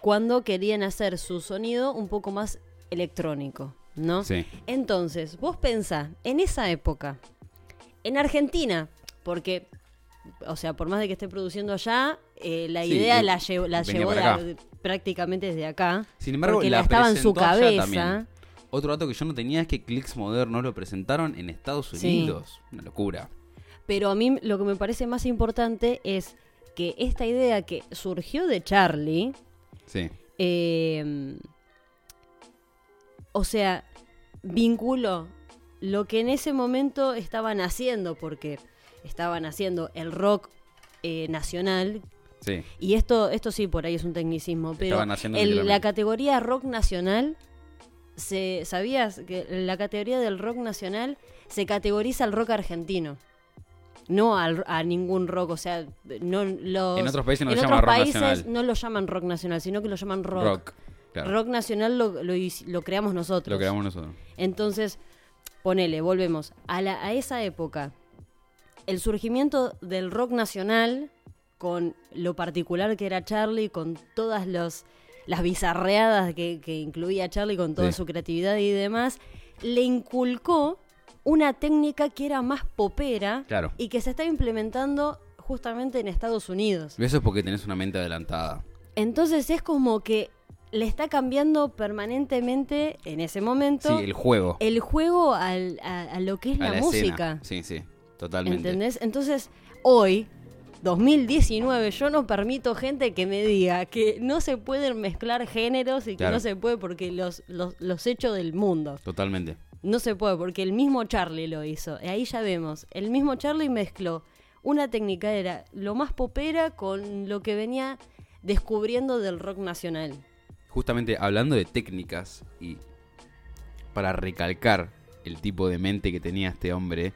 cuando querían hacer su sonido un poco más electrónico, ¿no? sí. Entonces, vos pensá, en esa época, en Argentina, porque, o sea, por más de que esté produciendo allá, eh, la Sí, idea la llevó, la llevó de- prácticamente desde acá. Sin embargo, porque la la estaba en su cabeza. también. Otro dato que yo no tenía es que Clicks Modernos lo presentaron en Estados Sí. Unidos. Una locura. Pero a mí lo que me parece más importante es que esta idea que surgió de Charlie, Sí, eh, o sea, vinculó lo que en ese momento estaban haciendo, porque estaban haciendo el rock eh, nacional, sí. y esto, esto sí por ahí es un tecnicismo, pero el- la categoría rock nacional, se, ¿sabías que la categoría del rock nacional se categoriza al rock argentino? No al- a ningún rock, o sea, no los, En otros países no en se otros llama países no lo llaman rock nacional, sino que lo llaman rock. Rock. claro. Rock nacional lo, lo lo creamos nosotros. Lo creamos nosotros. Entonces, ponele, volvemos. A, la, a esa época, el surgimiento del rock nacional, con lo particular que era Charlie, con todas los, las bizarreadas que, que incluía Charlie, con toda Sí. su creatividad y demás, le inculcó una técnica que era más popera Claro. y que se está implementando justamente en Estados Unidos. Eso es porque tenés una mente adelantada. Entonces es como que le está cambiando permanentemente en ese momento Sí, el juego. el juego al- a, a lo que es a la, la música. Sí, sí. Totalmente. ¿Entendés? Entonces, hoy, 2019, yo no permito gente que me diga que no se pueden mezclar géneros y que Claro. no se puede porque los, los, los hechos del mundo. Totalmente. No se puede porque el mismo Charlie lo hizo. Y ahí ya vemos. El mismo Charlie mezcló una técnica, era lo más popera con lo que venía descubriendo del rock nacional. Justamente hablando de técnicas y para recalcar el tipo de mente que tenía este hombre,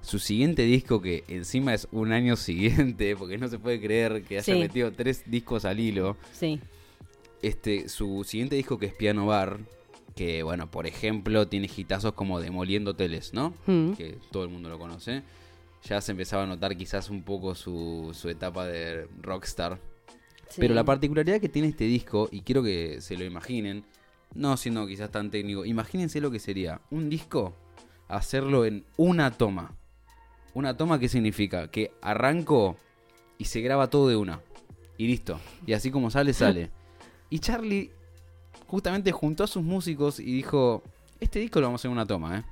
su siguiente disco, que encima es un año siguiente, porque no se puede creer que haya Sí. metido tres discos al hilo, Sí. este, su siguiente disco que es Piano Bar, que bueno, por ejemplo, tiene hitazos como Demoliendo Hoteles, ¿no? Mm. Que todo el mundo lo conoce. Ya se empezaba a notar quizás un poco su, su etapa de rockstar. sí. Pero la particularidad que tiene este disco, y quiero que se lo imaginen, no siendo quizás tan técnico, imagínense lo que sería un disco, hacerlo en una toma. ¿Una toma qué significa? Que arranco y se graba todo de una. Y listo. Y así como sale, sale. Y Charlie justamente juntó a sus músicos y dijo, este disco lo vamos a hacer en una toma, ¿eh?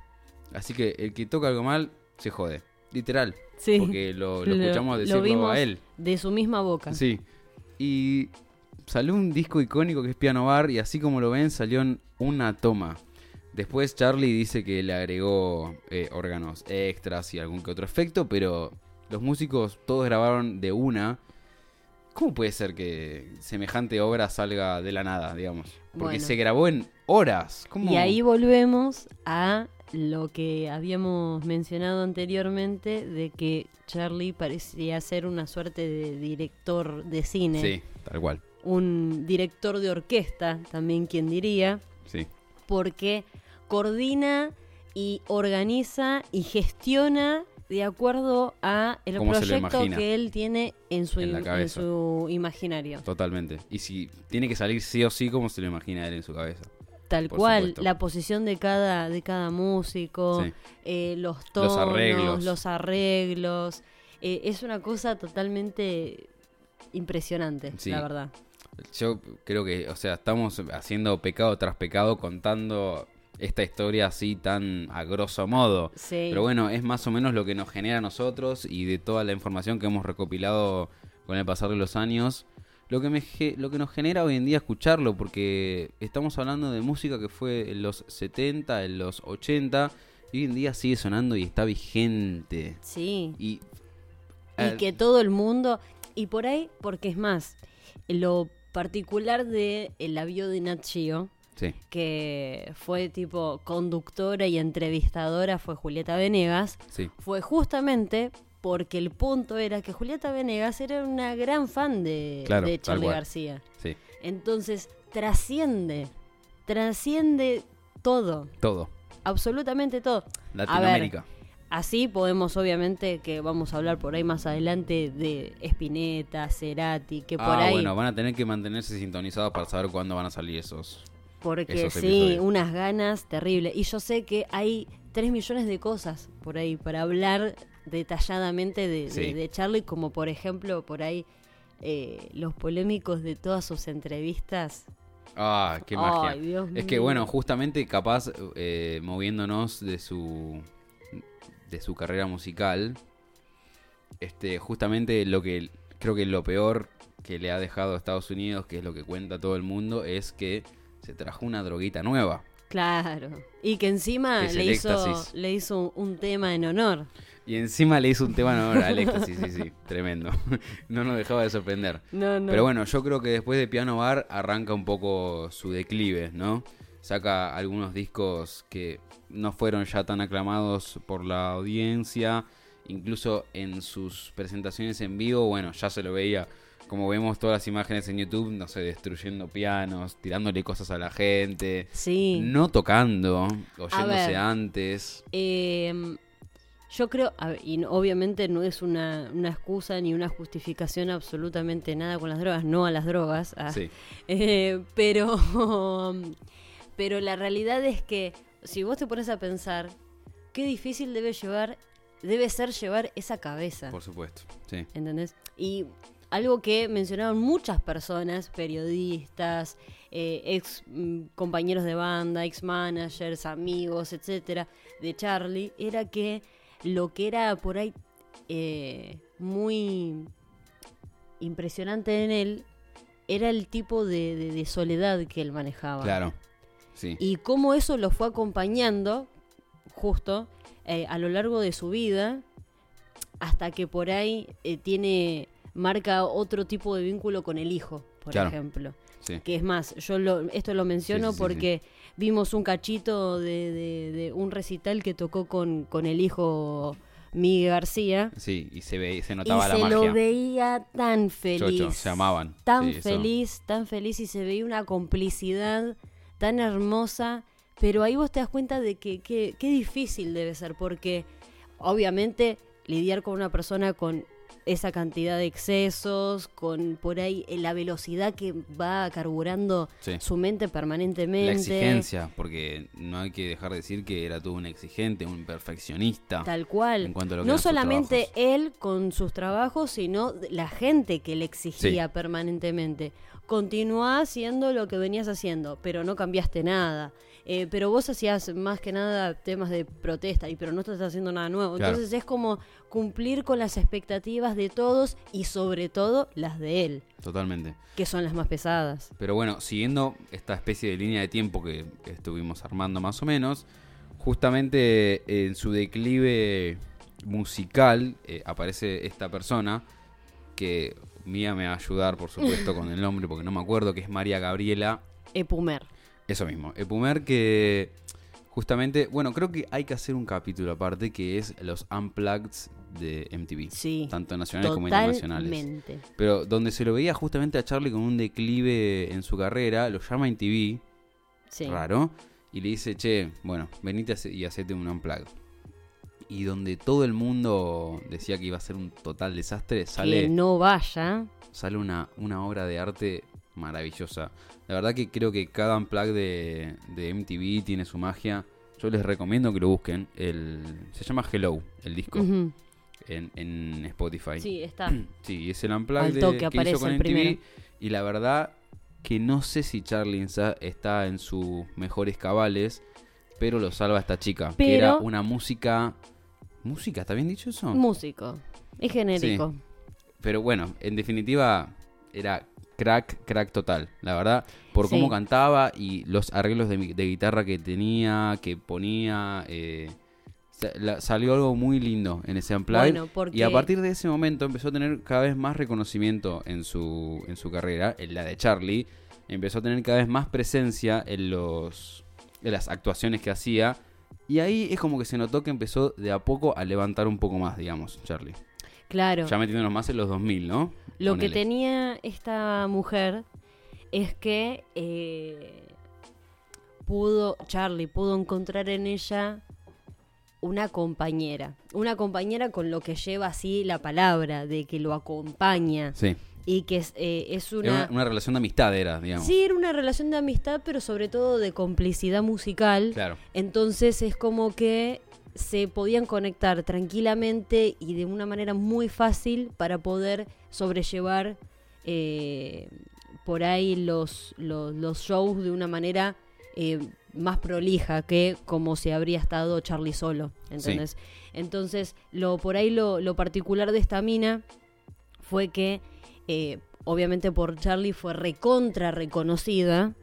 Así que el que toca algo mal, se jode. Literal. Sí. Porque lo, lo escuchamos lo decirlo vimos a él. De su misma boca. Sí. Y salió un disco icónico que es Piano Bar y así como lo ven salió en una toma. Después Charlie dice que le agregó eh, órganos extras y algún que otro efecto, pero los músicos todos grabaron de una. ¿Cómo puede ser que semejante obra salga de la nada, digamos? Porque Bueno. se grabó en horas. ¿Cómo? Y ahí volvemos a lo que habíamos mencionado anteriormente de que Charlie parecía ser una suerte de director de cine, Sí, tal cual. un director de orquesta, también quien diría, Sí. porque coordina y organiza y gestiona de acuerdo a el proyecto que él tiene en su, En su imaginario. Totalmente. Y si tiene que salir sí o sí como se lo imagina él en su cabeza. Tal por cual, supuesto. la posición de cada, de cada músico, Sí. eh, los tonos, Los los arreglos. arreglos. eh, es una cosa totalmente impresionante, Sí. la verdad. Yo creo que, o sea, estamos haciendo pecado tras pecado contando esta historia así tan a grosso modo. Sí. Pero bueno, es más o menos lo que nos genera a nosotros y de toda la información que hemos recopilado con el pasar de los años. Lo que, me, lo que nos genera hoy en día escucharlo, porque estamos hablando de música que fue en los 70, en los 80, y hoy en día sigue sonando y está vigente. Sí. Y, Y eh, que todo el mundo, y por ahí, porque es más, lo particular de el avión de Nat Geo, sí, que fue tipo conductora y entrevistadora, fue Julieta Venegas, sí, fue justamente porque el punto era que Julieta Venegas era una gran fan de, Claro, de Charlie. García. sí, Entonces, trasciende, trasciende todo, todo. absolutamente todo. Latinoamérica. Así podemos, obviamente, que vamos a hablar por ahí más adelante de Spinetta, Cerati, que por ah, ahí. bueno, van a tener que mantenerse sintonizados para saber cuándo van a salir esos. Porque sí, unas ganas terribles. Y yo sé que hay tres millones de cosas por ahí para hablar detalladamente de, de- Sí. de Charlie, como por ejemplo, por ahí eh, los polémicos de todas sus entrevistas. Ah, qué Ay, magia. Dios es que bueno, justamente capaz eh, moviéndonos de su de su carrera musical, este, justamente lo que creo que lo peor que le ha dejado a Estados Unidos, que es lo que cuenta todo el mundo, es que se trajo una droguita nueva. Claro. Y que encima le hizo, le hizo un tema en honor. Y encima le hizo un tema en honor al éxtasis, sí, sí, tremendo. No nos dejaba de sorprender. No, no. Pero bueno, yo creo que después de Piano Bar arranca un poco su declive, ¿no? Saca algunos discos que no fueron ya tan aclamados por la audiencia. Incluso en sus presentaciones en vivo, bueno, ya se lo veía. Como vemos todas las imágenes en YouTube, no sé, destruyendo pianos, tirándole cosas a la gente, Sí. no tocando, oyéndose ver. antes. Eh, yo creo, y obviamente no es una, una excusa ni una justificación absolutamente nada con las drogas, no a las drogas, ah. Sí, Eh, pero, pero la realidad es que si vos te pones a pensar, qué difícil debe llevar, debe ser llevar esa cabeza. por supuesto. Sí, ¿Entendés? Y algo que mencionaron muchas personas, periodistas, eh, ex mm, compañeros de banda, ex managers, amigos, etcétera, de Charlie, era que lo que era por ahí eh, muy impresionante en él era el tipo de, de- de soledad que él manejaba. claro. Sí. Y cómo eso lo fue acompañando justo eh, a lo largo de su vida hasta que por ahí eh, tiene marca otro tipo de vínculo con el hijo, por Claro. ejemplo. sí. Que es más, yo lo, esto lo menciono Sí, sí, sí, porque vimos un cachito de, de- de un recital que tocó con, con el hijo Miguel García. Sí, y se, ve, se Y notaba la se magia. lo veía tan feliz. Chocho, se amaban. Tan eso. feliz, tan feliz y se veía una complicidad tan hermosa. Pero ahí vos te das cuenta de que que- qué difícil debe ser, porque obviamente lidiar con una persona con esa cantidad de excesos, con por ahí eh, la velocidad que va carburando Sí. su mente permanentemente. La exigencia, porque no hay que dejar de decir que era todo un exigente, un perfeccionista. Tal cual. En cuanto a lo que no solamente él con sus trabajos, sino la gente que le exigía permanentemente. Continúa haciendo lo que venías haciendo, pero no cambiaste nada. Eh, pero vos hacías más que nada temas de protesta, y pero no estás haciendo nada nuevo. Claro. Entonces es como cumplir con las expectativas de todos y sobre todo las de él, Totalmente. que son las más pesadas. Pero bueno, siguiendo esta especie de línea de tiempo que estuvimos armando más o menos, justamente en su declive musical eh, aparece esta persona que Mía me va a ayudar, por supuesto, con el nombre porque no me acuerdo, que es María Gabriela. Epumer. Eso mismo. Epumer que justamente, bueno, creo que hay que hacer un capítulo aparte que es los Unplugged de MTV. Sí. Tanto nacionales como internacionales. Pero donde se lo veía justamente a Charlie con un declive en su carrera, lo llama en TV, Sí. raro, y le dice, che, bueno, venite y hacete un unplug. Y donde todo el mundo decía que iba a ser un total desastre, Que sale, no vaya. sale una, una obra de arte maravillosa. La verdad que creo que cada unplug de, de MTV tiene su magia. Yo les recomiendo que lo busquen. El, se llama Hello, el disco, en, en Spotify. Sí, está. Sí, es el unplug de- que aparece hizo con el MTV. primero. Y la verdad que no sé si Charlie está en sus mejores cabales, pero lo salva esta chica. Que era una música... ¿Música? ¿Está bien dicho eso? Músico. Es genérico. Pero bueno, en definitiva era crack, crack total. La verdad, por cómo Sí. cantaba y los arreglos de, de guitarra que tenía, que ponía... eh, la- salió algo muy lindo en ese unplugged. Bueno, porque- Y a partir de ese momento empezó a tener cada vez más reconocimiento en su, en su carrera, en la de Charlie. Empezó a tener cada vez más presencia en, los, en las actuaciones que hacía. Y ahí es como que se notó que empezó de a poco a levantar un poco más, digamos, Charlie. Claro. Ya metiéndonos más en los 2000, ¿no? Lo que tenía esta mujer es que eh, pudo, Charlie pudo encontrar en ella una compañera. Una compañera con lo que lleva así la palabra, de que lo acompaña. Sí. Y que es, eh, es Era una... una, una relación de amistad, era, digamos. Sí, era una relación de amistad, pero sobre todo de complicidad musical. Claro. Entonces es como que se podían conectar tranquilamente y de una manera muy fácil para poder sobrellevar eh, por ahí los, los, los shows de una manera eh, más prolija que como si habría estado Charlie solo. ¿entendés? Entonces, lo, por ahí lo, lo particular de esta mina fue que, eh, obviamente por Charlie fue recontra reconocida,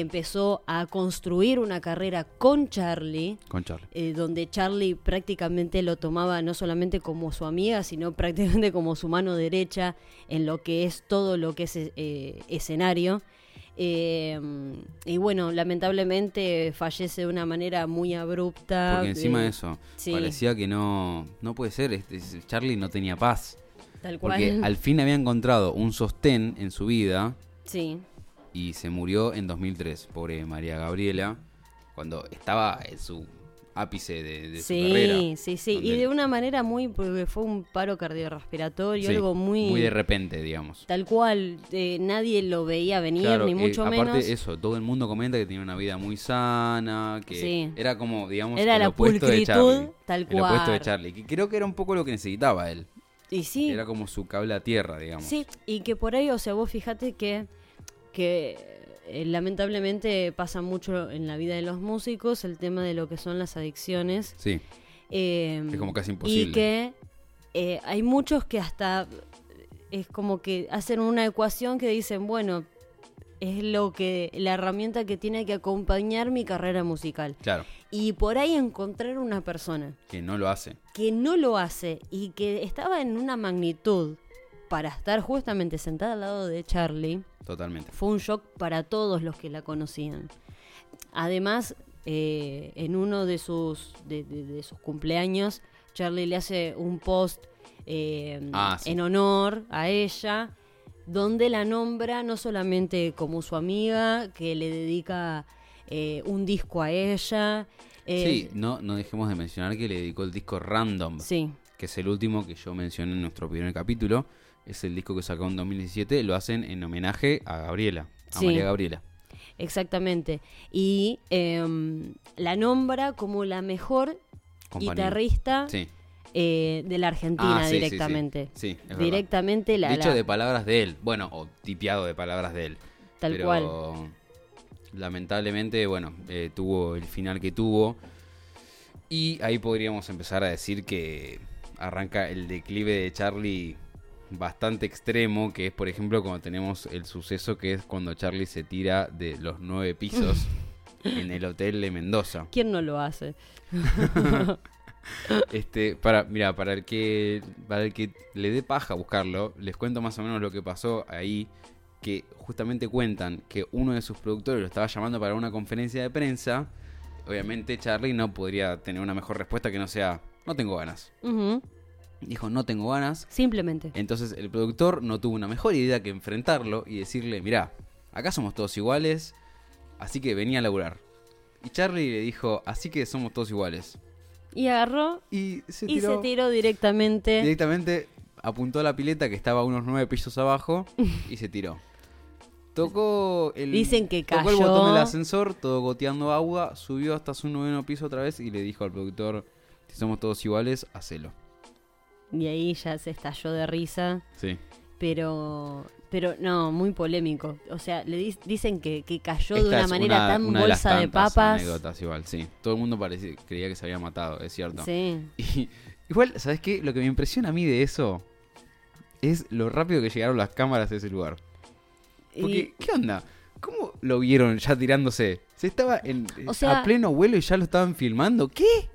empezó a construir una carrera con Charlie, Con Charlie. eh, donde Charlie prácticamente lo tomaba no solamente como su amiga, sino prácticamente como su mano derecha en lo que es todo lo que es eh, escenario. Eh, y bueno, lamentablemente fallece de una manera muy abrupta. Porque encima de eso, sí. parecía que no, no puede ser. este, Charlie no tenía paz. Tal cual. Porque al fin había encontrado un sostén en su vida Sí, y se murió en 2003. Pobre María Gabriela, cuando estaba en su ápice de, de su carrera. sí, sí, sí. Y de una manera muy, porque fue un paro cardiorrespiratorio, Sí, algo muy... Muy de repente, digamos. Tal cual, eh, nadie lo veía venir, Claro, ni eh, mucho aparte menos. eso, todo el mundo comenta que tenía una vida muy sana, que Sí. era como, digamos, Era el la opuesto de pulcritud, Charlie. tal El opuesto de cual. Charlie, que creo que era un poco lo que necesitaba él. Y sí, Era como su cable a tierra, digamos. sí, y que por ahí, o sea, vos fíjate que, que eh, lamentablemente pasa mucho en la vida de los músicos el tema de lo que son las adicciones. Sí, eh, Es como casi imposible. Y que eh, hay muchos que hasta es como que hacen una ecuación que dicen, bueno, es lo que la herramienta que tiene que acompañar mi carrera musical. claro, Y por ahí encontrar una persona que no lo hace. que no lo hace y que estaba en una magnitud para estar justamente sentada al lado de Charlie, Totalmente. fue un shock para todos los que la conocían. Además, eh, en uno de sus, de, de- de sus cumpleaños, Charlie le hace un post eh, Ah, sí. en honor a ella, donde la nombra no solamente como su amiga, que le dedica eh, un disco a ella. eh, Sí, no, no dejemos de mencionar que le dedicó el disco Random, sí, que es el último que yo mencioné en nuestro primer capítulo. Es el disco que sacó en 2017. Lo hacen en homenaje a Gabriela, a Sí. María Gabriela. Exactamente. Y em, la nombra como la mejor Compañía. guitarrista Sí. eh, de la Argentina Ah, sí, directamente. Sí, es directamente la, Dicho la- de palabras de él. Bueno, o tipiado de palabras de él. tal Pero, cual. Lamentablemente, bueno, eh, tuvo el final que tuvo. Y ahí podríamos empezar a decir que arranca el declive de Charlie bastante extremo, que es por ejemplo cuando tenemos el suceso que es cuando Charlie se tira de los nueve pisos en el hotel de Mendoza. ¿Quién no lo hace? Este, para, mira, para el que para el que le dé paja buscarlo, les cuento más o menos lo que pasó ahí, que justamente cuentan que uno de sus productores lo estaba llamando para una conferencia de prensa. Obviamente Charlie no podría tener una mejor respuesta que no sea, no tengo ganas. Ujú, Dijo, no tengo ganas. Simplemente. Entonces el productor no tuvo una mejor idea que enfrentarlo y decirle, mira, acá somos todos iguales, así que venía a laburar. Y Charlie le dijo, así que somos todos iguales. Y agarró Y se y tiró se tiró directamente. directamente apuntó a la pileta que estaba a unos nueve pisos abajo y se tiró. Tocó el, Dicen que tocó el cayó. botón del ascensor, todo goteando agua, subió hasta su noveno piso otra vez y le dijo al productor, si somos todos iguales, hacelo. Y ahí ya se estalló de risa. Sí. Pero, pero no, muy polémico. O sea, le dicen que, que cayó de una manera una- tan una bolsa de papas. anécdotas igual, sí. Todo el mundo parecía, creía que se había matado, es cierto. Sí. Y, igual, ¿sabes qué? Lo que me impresiona a mí de eso es lo rápido que llegaron las cámaras a ese lugar. Porque, Y- ¿qué onda? ¿Cómo lo vieron ya tirándose? Se estaba en, O sea- a pleno vuelo y ya lo estaban filmando. ¿Qué?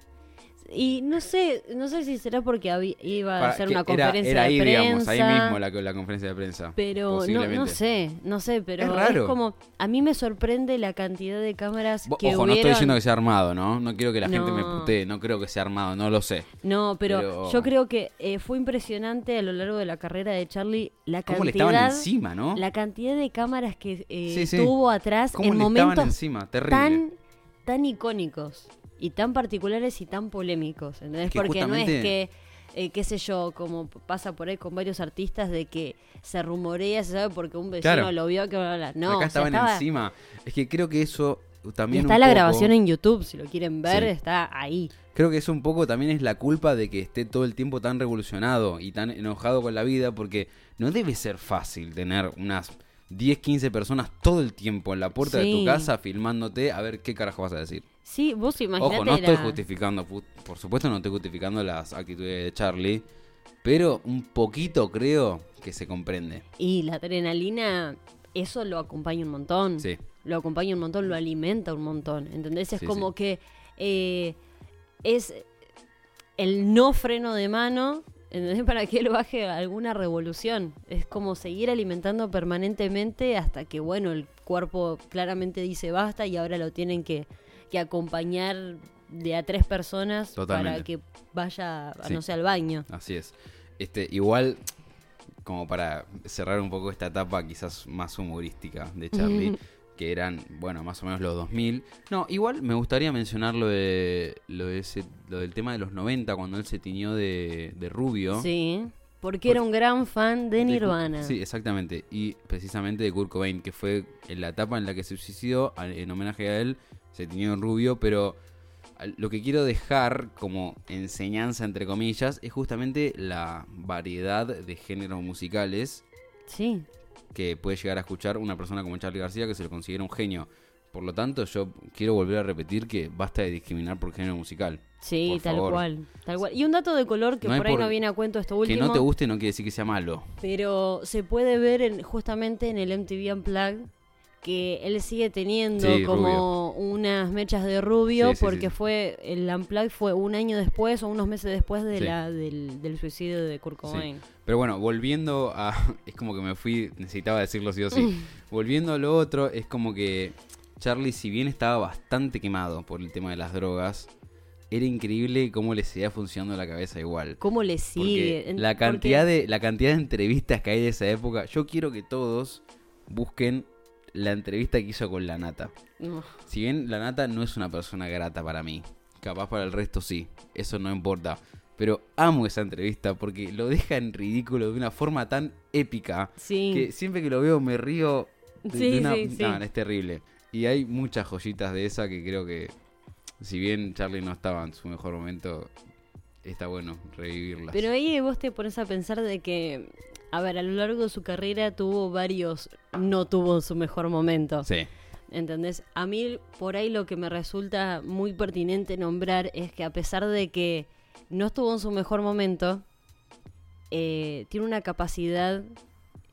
Y no sé, no sé si será porque habí- iba a hacer una era- conferencia era, ahí, de prensa. digamos, ahí mismo la, la conferencia de prensa. Pero no, no sé, no sé, pero Es es, raro. como a mí me sorprende la cantidad de cámaras Bo- que Ojo, no estoy diciendo que sea armado, ¿no? No quiero que la gente me putee, no creo que sea armado, no lo sé. No, pero, Pero- yo creo que eh, fue impresionante a lo largo de la carrera de Charlie la ¿Cómo le cantidad, estaban encima, no? la cantidad de cámaras que eh, Sí, sí. tuvo atrás ¿Cómo en le momentos encima? Terrible. tan tan icónicos y tan particulares y tan polémicos, ¿entendés? que Porque no es que eh, qué sé yo, como pasa por ahí con varios artistas de que se rumorea, se sabe porque un vecino Claro. lo vio que bla, bla, no, Acá estaban estaba- encima. Es que creo que eso y también está un la poco- grabación en YouTube, si lo quieren ver, Sí. está ahí. Creo que eso un poco también es la culpa de que esté todo el tiempo tan revolucionado y tan enojado con la vida porque no debe ser fácil tener unas 10, 15 personas todo el tiempo en la puerta de tu casa filmándote a ver qué carajo vas a decir. Sí, vos imaginate Ojo, no estoy la- justificando, por supuesto no estoy justificando las actitudes de Charlie, pero un poquito creo que se comprende. Y la adrenalina, eso lo acompaña un montón. Sí. Lo acompaña un montón, lo alimenta un montón. ¿Entendés? Es Sí, como sí. que eh, es el no freno de mano. ¿Entendés? Para que él baje alguna revolución. Es como seguir alimentando permanentemente hasta que, bueno, el cuerpo claramente dice basta y ahora lo tienen que, que acompañar de a tres personas para que vaya, Sí. no sé, al baño. Así es. Este, igual, como para cerrar un poco esta etapa quizás más humorística de Charlie, que eran, bueno, más o menos los 2000. No, igual me gustaría mencionar lo, de, lo, de ese, lo del tema de los 90, cuando él se tiñó de, de rubio. Sí, porque era un gran fan de Nirvana. Sí, exactamente. Y precisamente de Kurt Cobain, que fue en la etapa en la que se suicidó, en homenaje a él, se tiñó en rubio, pero lo que quiero dejar como enseñanza, entre comillas, es justamente la variedad de géneros musicales Sí, que puede llegar a escuchar una persona como Charlie García, que se lo considera un genio. Por lo tanto, yo quiero volver a repetir que basta de discriminar por género musical. sí, Por tal favor. cual, tal cual. Y un dato de color que No por ahí por- no viene a cuento esto Que último, no te guste no quiere decir que sea malo. pero se puede ver en- justamente en el MTV Unplugged que él sigue teniendo Sí, como unas mechas de rubio Sí, porque sí. fue el Unplugged fue un año después o unos meses después de la, del, del suicidio de Kurt Cobain. Pero bueno, volviendo a. Es como que me fui. Necesitaba decirlo sí o sí. volviendo a lo otro, es como que Charlie, si bien estaba bastante quemado por el tema de las drogas, era increíble cómo le seguía funcionando la cabeza igual. ¿Cómo le sigue? La porque- cantidad, de, la cantidad de entrevistas que hay de esa época, yo quiero que todos busquen la entrevista que hizo con la nata. No. Si bien la nata no es una persona grata para mí, capaz para el resto sí, eso no importa. Pero amo esa entrevista porque lo deja en ridículo de una forma tan épica Sí. que siempre que lo veo me río. De, Sí, de una- sí. No, es terrible. Y hay muchas joyitas de esa que creo que, si bien Charlie no estaba en su mejor momento, está bueno revivirlas. Pero ahí vos te pones a pensar de que, a ver, a lo largo de su carrera tuvo varios, no tuvo su mejor momento. Sí, ¿Entendés? A mí por ahí lo que me resulta muy pertinente nombrar es que a pesar de que no estuvo en su mejor momento, eh, tiene una capacidad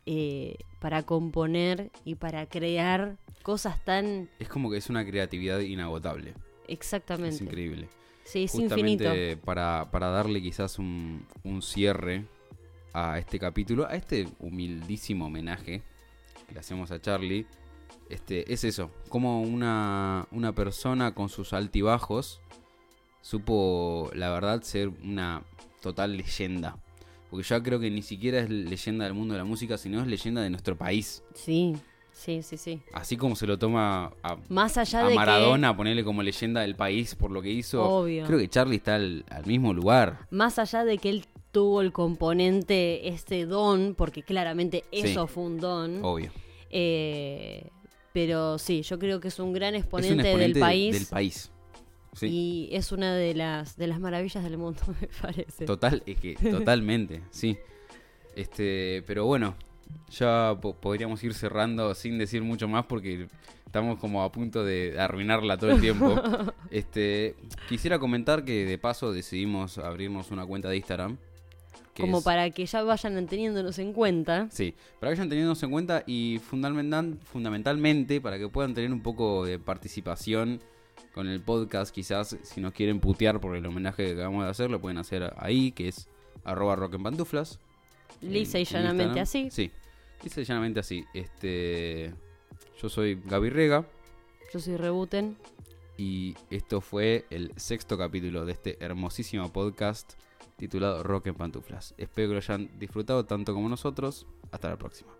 eh, para componer y para crear cosas tan es como que es una creatividad inagotable. exactamente. Es increíble. Sí, es Justamente infinito. Para, para darle quizás un, un cierre a este capítulo, a este humildísimo homenaje que le hacemos a Charlie, este, es eso, como una, una persona con sus altibajos supo, la verdad, ser una total leyenda. Porque ya creo que ni siquiera es leyenda del mundo de la música, sino es leyenda de nuestro país. Sí, sí, sí, sí. Así como se lo toma a, Más allá a de que Maradona, ponerle como leyenda del país por lo que hizo. Obvio. Creo que Charlie está al, al mismo lugar. más allá de que él tuvo el componente, este don, porque claramente Sí. eso fue un don, Obvio. Eh, pero sí, yo creo que es un gran Es un exponente, exponente del de- país. Del país. Sí. Y es una de las, de las maravillas del mundo, me parece. Total, es que totalmente, sí. Este, pero bueno, ya po- podríamos ir cerrando sin decir mucho más porque estamos como a punto de arruinarla todo el tiempo. Este, quisiera comentar que de paso decidimos abrirnos una cuenta de Instagram. Como es- para que ya vayan teniéndonos en cuenta. Sí, para que vayan teniéndonos en cuenta y fundamental, fundamentalmente para que puedan tener un poco de participación con el podcast, quizás si nos quieren putear por el homenaje que acabamos de hacer, lo pueden hacer ahí, que es arroba rock en pantuflas. Lisa y en- en llanamente Instagram. así. Sí, lisa y llanamente así. Este, yo soy Gaby Rega Yo soy Rebuten. y esto fue el sexto capítulo de este hermosísimo podcast titulado Rock en pantuflas. Espero que lo hayan disfrutado tanto como nosotros. Hasta la próxima.